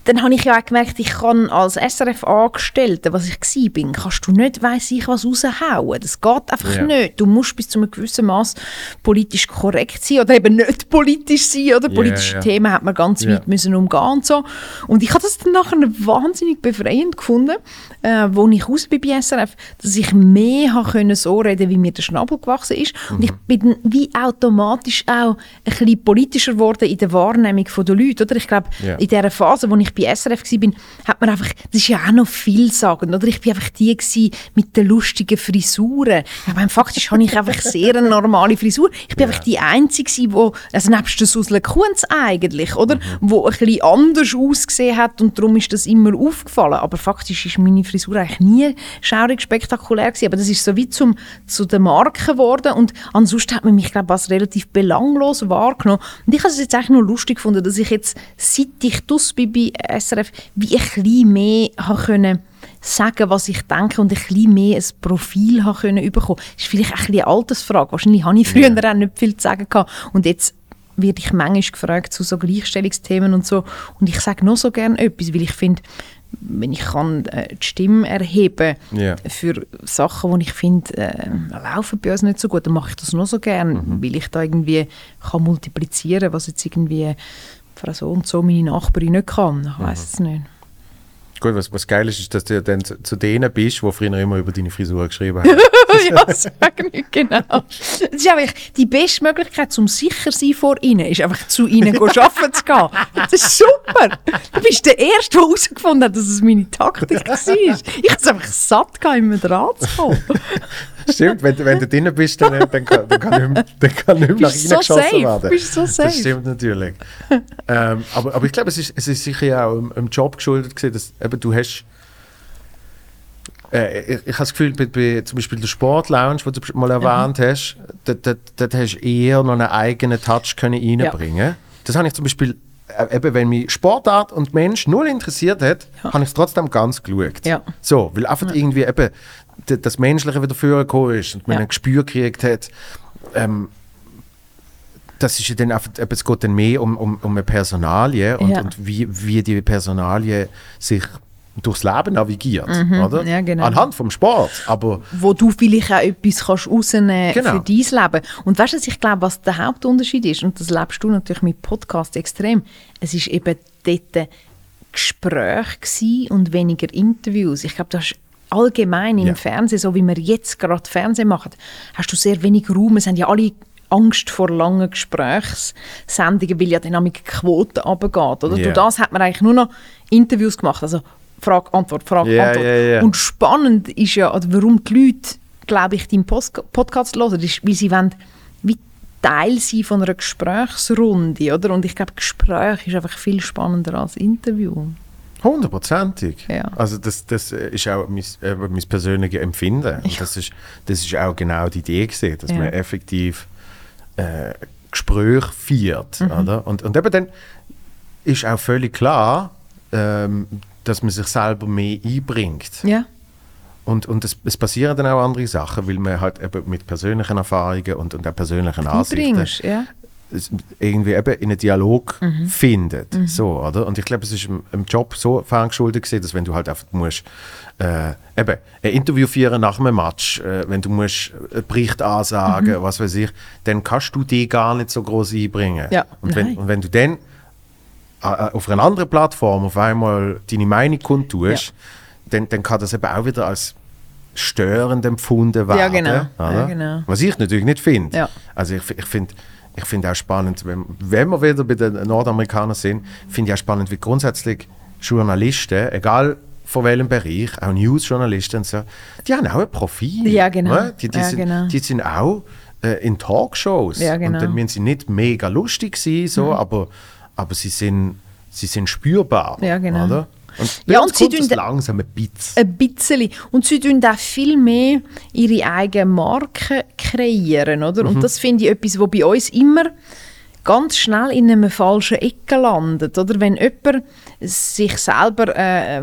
dann habe ich ja auch gemerkt, ich kann als SRF-Angestellte, was ich gsi bin, kannst du nicht weiss ich was raushauen. Das geht einfach Ja. nicht. Du musst bis zu einem gewissen Maß politisch korrekt sein oder eben nicht politisch sein. Oder? Ja, Politische ja. Themen hat man ganz Ja. weit müssen umgehen und so. Und ich habe das dann nachher wahnsinnig befreiend gefunden, äh, wo ich raus bin bei SRF, dass ich mehr habe können so reden, wie mir der Schnabel gewachsen ist. Und ich bin dann wie automatisch auch ein bisschen politischer geworden in der Wahrnehmung der Leute. Oder? Ich glaube, Ja. in dieser Phase, wo ich bei SRF war, hat man einfach, das ist ja auch noch vielsagend, oder? Ich bin einfach die gewesen mit den lustigen Frisuren. Ich meine, faktisch habe ich einfach sehr eine normale Frisur. Ich bin Ja. einfach die Einzige gewesen, wo, also nebst der Susle Kunz eigentlich, oder? Mhm. Wo ein bisschen anders ausgesehen hat und darum ist das immer aufgefallen. Aber faktisch ist meine Frisur eigentlich nie schaurig spektakulär gewesen. Aber das ist so wie zum, zu der Marke geworden und ansonsten hat man mich, glaube ich, als relativ belanglos wahrgenommen. Und ich habe es jetzt eigentlich nur lustig gefunden, dass ich jetzt, seit ich dus bin bei SRF, wie ein bisschen mehr habe können sagen, was ich denke und ein bisschen mehr ein Profil habe können bekommen. Das ist vielleicht ein bisschen eine Altersfrage. Wahrscheinlich habe ich früher auch nicht viel zu sagen gehabt. Und jetzt werde ich manchmal gefragt zu so Gleichstellungsthemen und so. Und ich sage noch so gerne etwas, weil ich finde, wenn ich kann äh, die Stimme erheben Ja. für Sachen, die ich finde, äh, laufen bei uns nicht so gut, dann mache ich das noch so gerne, Mhm. weil ich da irgendwie kann multiplizieren, was jetzt irgendwie Frau so und so, meine Nachbarin, nicht kann. Ich weiß es nicht. Gut, was, was geil ist, ist, dass du dann zu, zu denen bist, die früher immer über deine Frisur geschrieben haben. ja, sag nicht genau. Das ist einfach die beste Möglichkeit, um sicher zu sein vor ihnen, ist einfach zu ihnen arbeiten zu gehen. Das ist super. Du bist der Erste, der herausgefunden hat, dass es meine Taktik war. Ich hatte es einfach satt, immer dran zu kommen. Stimmt, wenn, du- wenn du drinnen bist, dann, dann, kann, dann, kann nicht, mehr- dann kann nicht mehr nach innen so geschossen safe, werden. bist so safe. Das stimmt natürlich. ähm, aber, aber ich glaube, es ist, es ist sicher ja auch einem, einem Job geschuldet, gewesen, dass eben, du hast. Äh, ich, ich habe das Gefühl, bei, bei zum Beispiel der Sportlounge, wo du mal erwähnt hast, dort, hast du eher noch einen eigenen Touch können reinbringen Das habe ich zum Beispiel, äh, eben, wenn mich Sportart und Mensch null interessiert hat, habe ich es trotzdem ganz geschaut. Ja. So, weil einfach irgendwie eben das Menschliche wieder vorgekommen ist und man Ja. ein Gespür gekriegt hat. Ähm, das ist ja dann einfach, es geht dann mehr um, um, um eine Personalie und, Ja. und wie, wie die Personalie sich durchs Leben navigiert, oder? Mhm. ja, genau. Anhand vom Sport, aber wo du vielleicht auch etwas kannst rausnehmen Genau. für dein Leben. Und weißt du, ich glaube, was der Hauptunterschied ist, und das lebst du natürlich mit Podcast extrem, es ist eben dort Gespräch und weniger Interviews. Ich glaube, du hast allgemein im Ja. Fernsehen, so wie wir jetzt gerade Fernsehen machen, hast du sehr wenig Raum. Es haben ja alle Angst vor langen Gesprächssendungen, weil ja dann die Quote runtergeht. Oder? Ja. Durch das hat man eigentlich nur noch Interviews gemacht. Also Frage, Antwort, Frage, Ja, Antwort. ja. Und spannend ist ja, warum die Leute, glaube ich, deinen Podcast hören, ist, weil sie wollen wie Teil sein von einer Gesprächsrunde, oder? Und ich glaube, Gespräch ist einfach viel spannender als Interview. Hundertprozentig. Ja. Also das, das ist auch mein, mein persönliches Empfinden. Und das, ist, das ist auch genau die Idee gewesen, dass Ja. man effektiv äh, Gespräche führt. Mhm. Oder? Und, und eben dann ist auch völlig klar, ähm, dass man sich selber mehr einbringt. Ja. Und, und es, es passieren dann auch andere Sachen, weil man halt eben mit persönlichen Erfahrungen und, und auch persönlichen Ansichten Einbringst, ja. Irgendwie eben in einen Dialog Mhm. findet. So, oder? Und ich glaube, es ist im, im Job so geschuldet gewesen, dass wenn du halt einfach musst, äh, eben ein Interview führen nach einem Match, äh, wenn du musst einen Bericht ansagen, Mhm. was weiß ich, dann kannst du die gar nicht so groß einbringen. Ja, Und, wenn, und wenn du dann äh, auf einer anderen Plattform auf einmal deine Meinung kundtust, dann, dann kann das eben auch wieder als störend empfunden werden. Ja, genau. Ja, genau. Was ich natürlich nicht finde. Ja. Also ich, ich finde ich find auch spannend, wenn, wenn wir wieder bei den Nordamerikanern sind, finde ich auch spannend, wie grundsätzlich Journalisten, egal von welchem Bereich, auch Newsjournalisten und so, die haben auch ein Profil. Ja, genau. ne? Die, die, Ja, sind, genau. die sind auch äh, in Talkshows. Ja, genau. Mhm. Und dann müssen sie nicht mega lustig sein, so, aber, aber sie, sind, sie sind spürbar. Ja, genau. Oder? Und Ja, und sie tun das da- langsam ein bisschen. Ein bisschen. Und sie tun auch viel mehr ihre eigene Marke kreieren, oder? Mhm. Und das finde ich etwas, was bei uns immer ganz schnell in einem falschen Ecke landet, oder? Wenn jemand sich selber äh,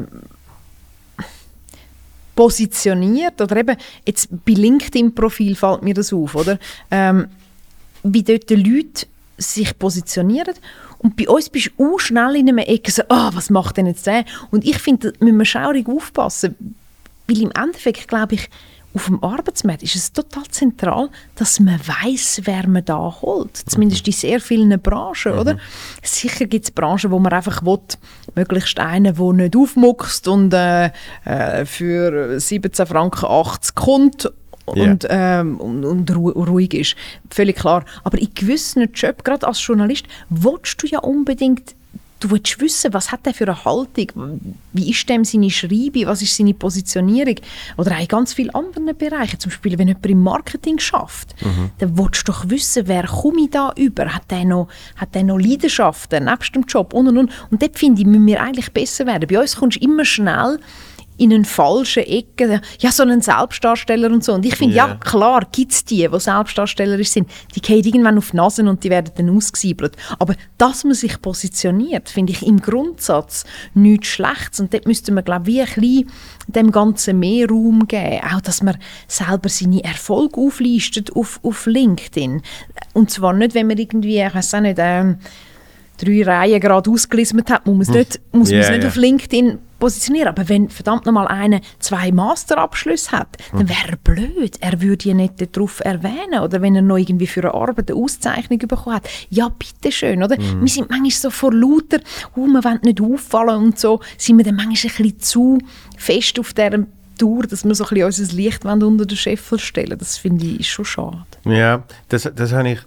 positioniert, oder eben, jetzt bei LinkedIn-Profil fällt mir das auf, oder? Ähm, wie dort die Leute sich positionieren. Und bei uns bist du auch schnell in einer Ecke so, ah, was macht denn jetzt der? Und ich finde, da müssen wir schaurig aufpassen, weil im Endeffekt, glaube ich, auf dem Arbeitsmarkt ist es total zentral, dass man weiß, wer man da holt. Zumindest in sehr vielen Branchen, oder? Sicher gibt es Branchen, wo man einfach will, möglichst einen, der nicht aufmuckst und äh, äh, für 17 Franken 80 kommt Ja. und, ähm, und, und ru ruhig ist. Völlig klar. Aber in gewissen Jobs, gerade als Journalist, willst du ja unbedingt Du willst wissen, was hat er für eine Haltung, wie ist dem seine Schreibe, was ist seine Positionierung oder auch in ganz vielen anderen Bereichen. Zum Beispiel, wenn jemand im Marketing schafft, dann willst du doch wissen, wer komme ich da über, hat der noch, hat der noch Leidenschaften nebst dem Job und und und. Und dort finde ich, müssen wir eigentlich besser werden. Bei uns kommst du immer schnell in eine falsche Ecke, ja, so einen Selbstdarsteller und so. Und ich finde, Ja. ja, klar gibt es die, die selbstdarstellerisch sind, die gehen irgendwann auf die Nase und die werden dann ausgesiebelt. Aber dass man sich positioniert, finde ich im Grundsatz nichts Schlechtes. Und dort müsste man, glaube ich, wie ein bisschen dem Ganzen mehr Raum geben. Auch, dass man selber seine Erfolge auflistet auf, auf LinkedIn. Und zwar nicht, wenn man irgendwie, ich weiß auch nicht, ähm, drei Reihen gerade ausgelistet hat, muss man es nicht, muss Ja, nicht ja. auf LinkedIn positionieren. Aber wenn verdammt nochmal einer zwei Masterabschlüsse hat, dann wäre er blöd. Er würde ja nicht darauf erwähnen. Oder wenn er noch irgendwie für eine Arbeit eine Auszeichnung bekommen hat. Ja, bitteschön, oder? Wir sind manchmal so vor lauter, oh, wir wollen nicht auffallen und so, sind wir dann manchmal ein bisschen zu fest auf dieser Tour, dass wir so ein bisschen unser Licht unter den Scheffel stellen Das finde ich schon schade. Ja, das, das habe ich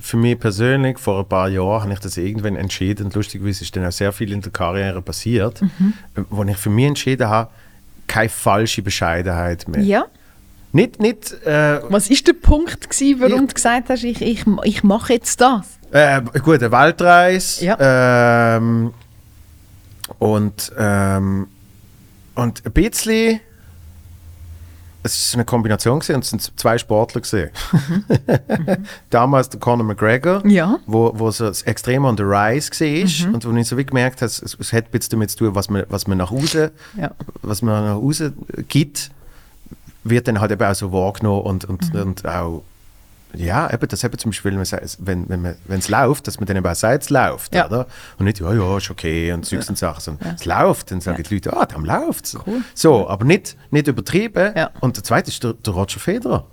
für mich persönlich vor ein paar Jahren habe ich das irgendwann entschieden. Und lustigerweise ist dann auch sehr viel in der Karriere passiert, Mhm. wo ich für mich entschieden habe, keine falsche Bescheidenheit mehr. Ja. Nicht, nicht äh, Was ist der Punkt, gewesen, warum Ja. du gesagt hast, ich, ich, ich mache jetzt das? äh, gut, eine Weltreise Ja. ähm, und, ähm, und ein bisschen es ist eine Kombination gewesen, und es sind zwei Sportler gesehen. Damals der Conor McGregor. Ja. wo, wo so das extrem on the rise war Mhm. und wo ich so wie gemerkt habe, es, es hat bisschen damit zu tun, was man, was man nach außen, Ja. was man nach außen gibt, wird dann halt eben auch so wahrgenommen und, und, Mhm. und auch ja, eben, das eben zum Beispiel, wenn sagt, wenn es läuft, dass man dann eben auch sagt, es läuft, Ja. oder? Und nicht, ja, ja, ist okay und Zeugs und Sachen, sondern es läuft, dann sagen die Leute, ah, dann läuft es. Cool. So, aber nicht, nicht übertrieben. Ja. Und der zweite ist der, der Roger Federer,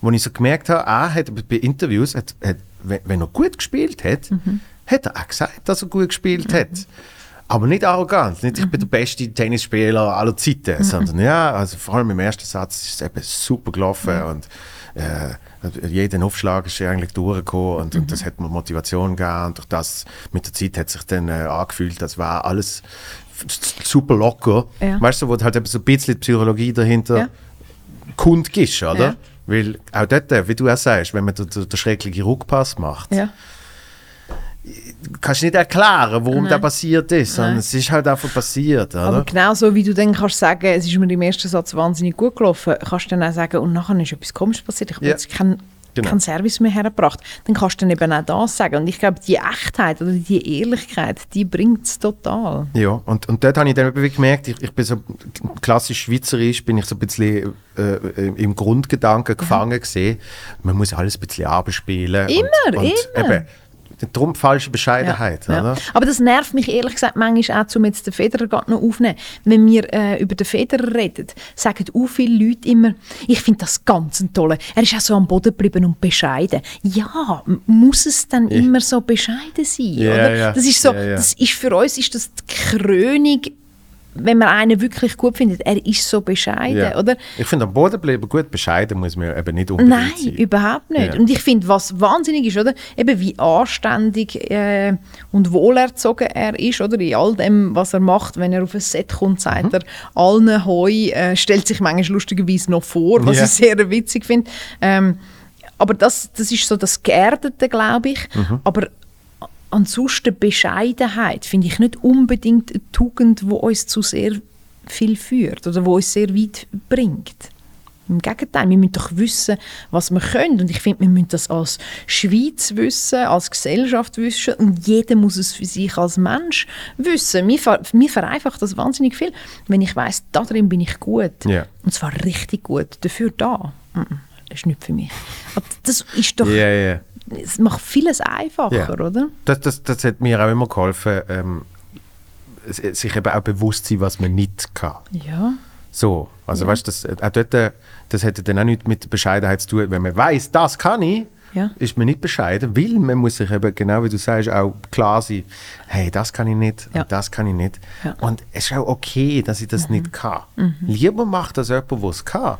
wo ich so gemerkt habe, er hat bei Interviews, hat, hat, wenn, er gut gespielt hat, hat er auch gesagt, dass er gut gespielt hat. Aber nicht arrogant, nicht ich bin der beste Tennisspieler aller Zeiten, sondern ja, also vor allem im ersten Satz ist es eben super gelaufen und äh, jeden Aufschlag ist eigentlich durchgekommen und, und das hat mir Motivation gegeben und durch das mit der Zeit hat sich dann äh, angefühlt, das war alles super locker. Ja. Weißt du, wo halt eben so ein bisschen die Psychologie dahinter Ja. kund ist, oder? Ja. Weil auch dort, wie du auch sagst, wenn man den, den, den schrecklichen Rückpass macht, Ja. Kannst nicht erklären, warum Nein. das passiert ist, sondern Nein. es ist halt einfach passiert, oder? Aber genau so, wie du dann kannst sagen, es ist mir im ersten Satz wahnsinnig gut gelaufen, kannst du dann auch sagen, und nachher ist etwas Komisches passiert, ich habe Ja. jetzt keinen Genau. keinen Service mehr hergebracht. Dann kannst du dann eben auch das sagen. Und ich glaube, die Echtheit oder die Ehrlichkeit, die bringt es total. Ja, und, und dort habe ich dann wirklich gemerkt, ich, ich bin so klassisch schweizerisch, bin ich so ein bisschen äh, im Grundgedanken gefangen gesehen. Man muss alles ein bisschen abspielen. Immer, und, und immer. Eben, darum falsche Bescheidenheit. Ja. Oder? Aber das nervt mich ehrlich gesagt manchmal auch, um jetzt den Federer noch aufzunehmen. Wenn wir äh, über den Federer reden, sagen auch viele Leute immer, ich finde das ganz ein toller. Er ist auch so am Boden geblieben und bescheiden. Ja, muss es dann Ja. immer so bescheiden sein? Ja, oder? ja. Das ist so, Ja, ja. das ist für uns ist das die Krönung wenn man einen wirklich gut findet, er ist so bescheiden, Ja. oder? Ich finde, am Boden bleiben gut bescheiden muss man eben nicht unbedingt Nein, sein. überhaupt nicht. Ja. Und ich finde, was wahnsinnig ist, oder? Eben wie anständig äh, und wohlerzogen er ist, oder? In all dem, was er macht, wenn er auf ein Set kommt, sagt Mhm. er allen Heu, äh, stellt sich manchmal lustigerweise noch vor, was Ja. ich sehr witzig finde. Ähm, aber das, das ist so das Geerdete, glaube ich. Mhm. Aber ansonsten Bescheidenheit finde ich nicht unbedingt eine Tugend, die uns zu sehr viel führt oder wo uns sehr weit bringt. Im Gegenteil, wir müssen doch wissen, was wir können. Und ich finde, wir müssen das als Schweiz wissen, als Gesellschaft wissen und jeder muss es für sich als Mensch wissen. Mir, ver mir vereinfacht das wahnsinnig viel, wenn ich weiß, da drin bin ich gut. Ja. Und zwar richtig gut. Dafür da. Mm, mm, Das ist nicht für mich. Aber das ist doch, Ja, ja. Es macht vieles einfacher, Ja. oder? Das, das, das hat mir auch immer geholfen, ähm, sich eben auch bewusst sein, was man nicht kann. Ja. So, also weißt du, das, auch dort, äh, das hätte dann auch nichts mit Bescheidenheit zu tun. Wenn man weiß, das kann ich, Ja. ist man nicht bescheiden, weil man muss sich eben, genau wie du sagst, auch klar sein, hey, das kann ich nicht Ja. und das kann ich nicht. Ja. Und es ist auch okay, dass ich das nicht kann. Lieber macht das jemand, der es kann.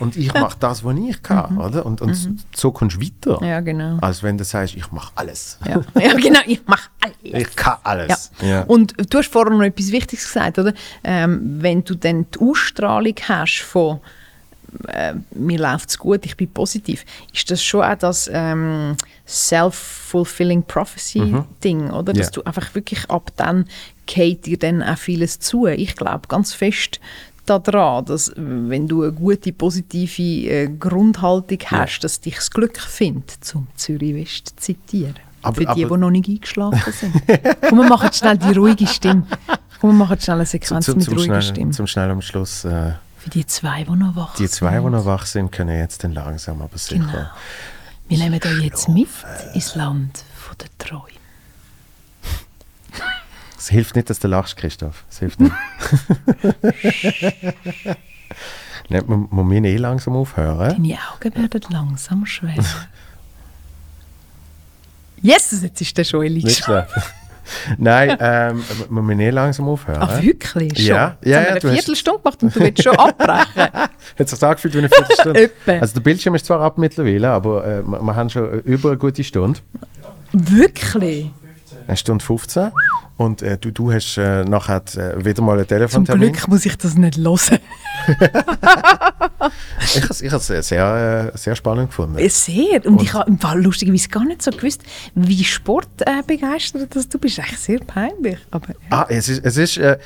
Und ich mache das, was ich kann, oder? Und, und so kommst du weiter. Ja, genau. Als wenn du sagst, ich mache alles. Ja, genau, ich mache alles. Ich kann alles. Ja. Und du hast vorhin noch etwas Wichtiges gesagt, oder? Ähm, wenn du dann die Ausstrahlung hast von äh, mir läuft es gut, ich bin positiv, ist das schon auch das ähm, self-fulfilling prophecy-Ding, oder? Dass Ja. du einfach wirklich ab dann geht dir dann auch vieles zu. Ich glaube ganz fest daran, dass wenn du eine gute, positive äh, Grundhaltung hast, dass dich das Glück findet, zum Zürich West zu zitieren. Aber- Für die, aber- die noch nicht eingeschlafen sind. Komm, wir machen schnell die ruhige Stimme. Komm, wir machen schnell eine Sequenz zum, mit zum, ruhiger schnell, Stimme. zum schnell am Schluss. Äh, Für die zwei, die noch wach die zwei, die sind. noch wach sind, können jetzt dann langsam aber sicher. Genau. Wir nehmen euch jetzt mit ins Land der Träume. Es hilft nicht, dass du lachst, Christoph. Es hilft nicht. Nicht, man muss mich eh langsam aufhören. Deine Augen werden langsam schwer. yes, jetzt ist der Nicht eingeschlafen. Nein, ähm, man muss eh langsam aufhören. Ah, wirklich? Schon? Ja, ja, wir ja, eine du hast- Viertelstunde gemacht und du willst schon abbrechen. Hat sich angefühlt wie eine Viertelstunde. Also der Bildschirm ist zwar ab mittlerweile, aber äh, wir, wir haben schon über eine gute Stunde. wirklich? Eine Stunde 15. Und äh, du, du hast äh, nachher äh, wieder mal Zum Telefontermin. Glück muss ich das nicht hören. Ich habe es ich has sehr, äh, sehr spannend gefunden. Äh, Sehr. Und, ich habe im Fall lustigerweise gar nicht so gewusst, wie sportbegeistert äh, begeistert dass du bist. Echt sehr peinlich. Aber, ja. Ah, es ist, es ist äh,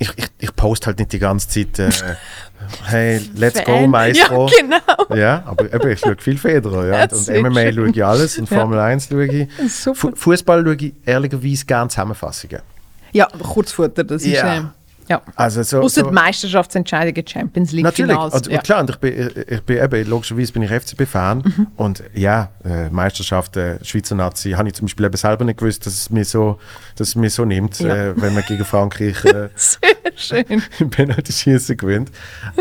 ich, ich, ich poste halt nicht die ganze Zeit, äh, hey, let's go, Fan. Maestro. Ja, genau. Ja, aber eben, ich schaue viel Federer. Ja. Und sehr MMA schön. schaue ich alles und Ja. Formel 1 schaue ich. Fußball schaue ich ehrlicherweise gerne Zusammenfassungen. Ja, Kurzfutter, das ist... Ja. ähm, ja. Also so, Außer so, die Meisterschaftsentscheidungen, Champions League Natürlich, Finals. und, ja. und klar, und ich bin, ich- bin eben, logischerweise bin ich FCB-Fan Mhm. und ja, äh, Meisterschaften, Schweizer Nazi, habe ich zum Beispiel eben selber nicht gewusst, dass es mir so, dass es mir so nimmt, Ja. äh, wenn man gegen Frankreich äh, Sehr schön. im Penalty-Schießen gewinnt.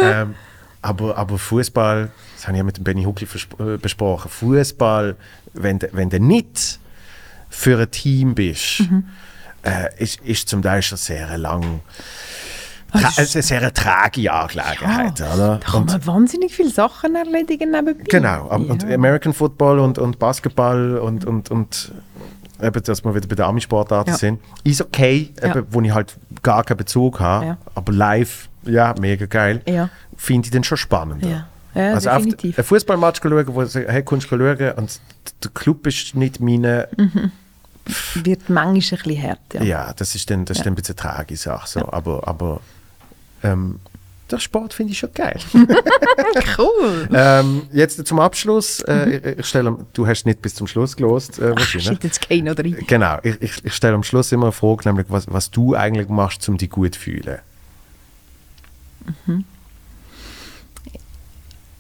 ähm, aber aber Fußball, das habe ich ja mit dem Benny Huckel äh, besprochen, Fußball, wenn, du- wenn du nicht für ein Team bist, Mhm. äh, ist, ist zum Teil schon sehr lang. Tra es ist eine sehr tragige Angelegenheit, oder? Da kann Und- man wahnsinnig viele Sachen erledigen nebenbei. Genau, und Ja. American Football und, und Basketball und, und, und eben, dass wir wieder bei den Ami-Sportarten Ja. sind, ist okay, Ja. eben, wo ich halt gar keinen Bezug habe, Ja. aber live, ja, mega geil, Ja. finde ich dann schon spannender. Ja. Ja, also definitiv. Auf, ein Fußballmatch schauen, wo du hey, du schauen und der Club ist nicht meine, Wird manchmal ein bisschen hart. Ja. ja, das ist dann, das ist Ja. dann ein bisschen eine tragische Sache, so. aber, aber ähm, der Sport finde ich schon geil. Cool. ähm, jetzt zum Abschluss, äh, ich, ich stelle, du hast nicht bis zum Schluss gelost, äh, Ach, wahrscheinlich. shit, jetzt kein oder rein. Genau, ich, ich, ich stelle am Schluss immer eine Frage, nämlich was, was du eigentlich machst, um dich gut zu fühlen.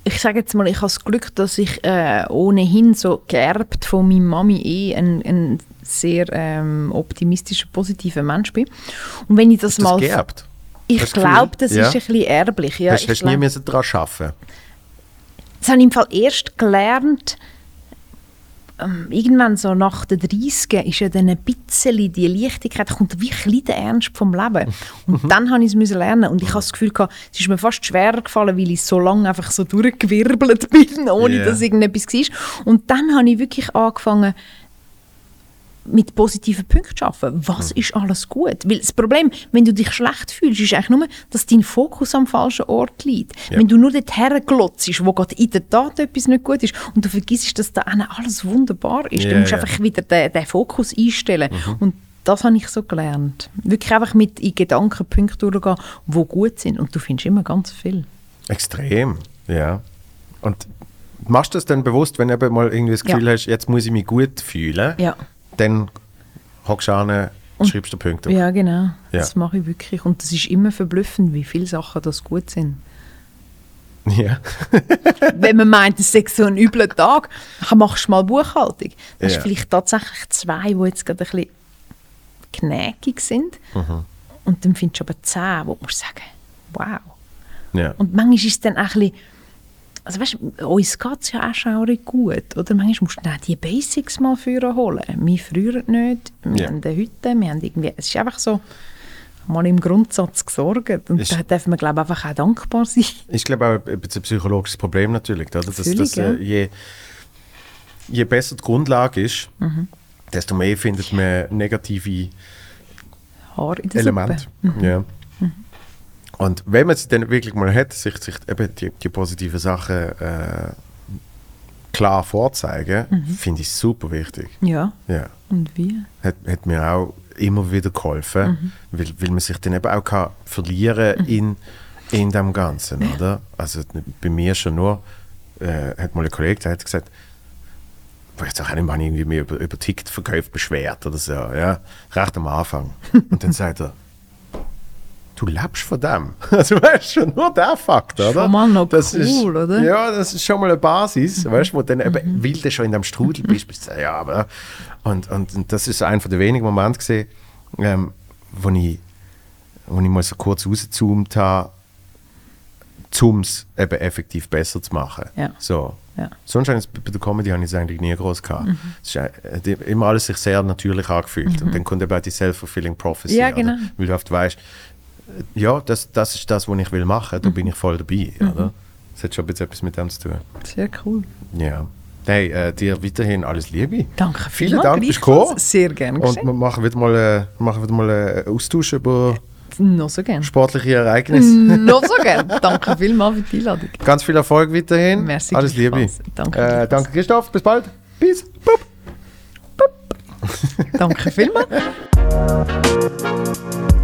Ich sage jetzt mal, ich habe das Glück, dass ich äh, ohnehin so geerbt von meiner Mami eh ein, ein sehr ähm, optimistischer, positiver Mensch bin. Und wenn ich das, Hast du mal... das geerbt? Ich glaube, das Ja. ist ein bisschen erblich. Ja, hast du nie müssen daran arbeiten Das habe ich im Fall erst gelernt, ähm, irgendwann so nach den 30 ist ja dann ein bisschen die Leichtigkeit, kommt wie ein der Ernst vom Leben. Und dann habe ich es lernen und ich habe das Gefühl gehabt, es ist mir fast schwerer gefallen, weil ich so lange einfach so durchgewirbelt bin, ohne Yeah. dass irgendetwas war. Und dann habe ich wirklich angefangen, mit positiven Punkten arbeiten. Was ist alles gut? Weil das Problem, wenn du dich schlecht fühlst, ist eigentlich nur, dass dein Fokus am falschen Ort liegt. Ja. Wenn du nur dort herglotzt, wo gerade in der Tat etwas nicht gut ist und du vergisst, dass da alles wunderbar ist, Ja, dann musst du ja. einfach wieder den, den Fokus einstellen. Mhm. Und das habe ich so gelernt. Wirklich einfach mit in Gedanken Punkte durchgehen, die gut sind. Und du findest immer ganz viel. Extrem, ja. Und machst du das dann bewusst, wenn du mal irgendwie das Ja. Gefühl hast, jetzt muss ich mich gut fühlen, Ja. Dann hockst du an und schreibst den Punkt auf. Ja, genau. Ja. Das mache ich wirklich. Und das ist immer verblüffend, wie viele Sachen das gut sind. Ja. Wenn man meint, es sei so ein übler Tag, dann machst du mal Buchhaltung. Hast Ja. du vielleicht tatsächlich zwei, die jetzt gerade ein bisschen knäckig sind. Mhm. Und dann findest du aber zehn, wo du musst sagen, wow. ja. Und manchmal ist es dann auch ein bisschen, also weißt, uns geht es ja auch schaurig gut, oder? Manchmal musst du die Basics mal führen holen. Wir früher nicht, wir Ja. haben Hütte, wir haben irgendwie, es ist einfach so, mal im Grundsatz gesorgt. Und Ist- da darf man, glaube einfach auch dankbar sein. Ich glaube auch ein psychologisches Problem natürlich, oder? Dass, dass, äh, ja. je, je besser die Grundlage ist, Mhm. desto mehr findet man negative Elemente. Suppe. Ja. Und wenn man sie dann wirklich mal hat, sich, sich eben die, die positiven Sachen äh, klar vorzeigen, Mhm. finde ich super wichtig. Ja, Ja. und wie? Hat, hat mir auch immer wieder geholfen, Mhm. weil, weil man sich dann eben auch kann verlieren in, in dem Ganzen, oder? Also bei mir schon nur, äh, hat mal ein Kollege der hat gesagt, jetzt auch nicht irgendwie mir über, über Ticketverkäufe beschwert oder so, ja, recht am Anfang. Und dann sagt er, du lebst von dem. Also weißt du, schon nur der Fakt, oder? Schon mal noch das cool, ist, oder? Ja, das ist schon mal eine Basis, weißt du, wo dann eben, weil du schon in dem Strudel bist, bist du ja, aber und, und, und das ist einer der wenigen Momente gesehen, ähm, wo ich, wo ich mal so kurz rausgezoomt habe, um es eben effektiv besser zu machen. Ja. So. Ja. Sonst habe es bei der Comedy habe ich es eigentlich nie groß gehabt. Es ist, äh, hat immer alles sich sehr natürlich angefühlt. Und dann kommt eben auch die self-fulfilling prophecy. Ja, oder? genau. Weil du oft weißt, ja, das, das ist das, was ich will machen, da bin ich voll dabei. Oder? Das hat schon etwas mit dem zu tun. Sehr cool. Ja. Hey, äh, dir weiterhin alles Liebe. Danke Vielen Dank, gleichfalls. gekommen. Sehr gerne Und wir machen wieder mal, äh, machen wieder mal einen Austausch über Noch so gerne. sportliche Ereignisse. Noch so gerne. Danke vielmals für die Einladung. Ganz viel Erfolg weiterhin. Merci Alles Liebe. gleichfalls. Danke Äh, danke Christoph. Bis bald. Peace. Boop. Danke vielmals.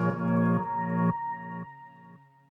Thank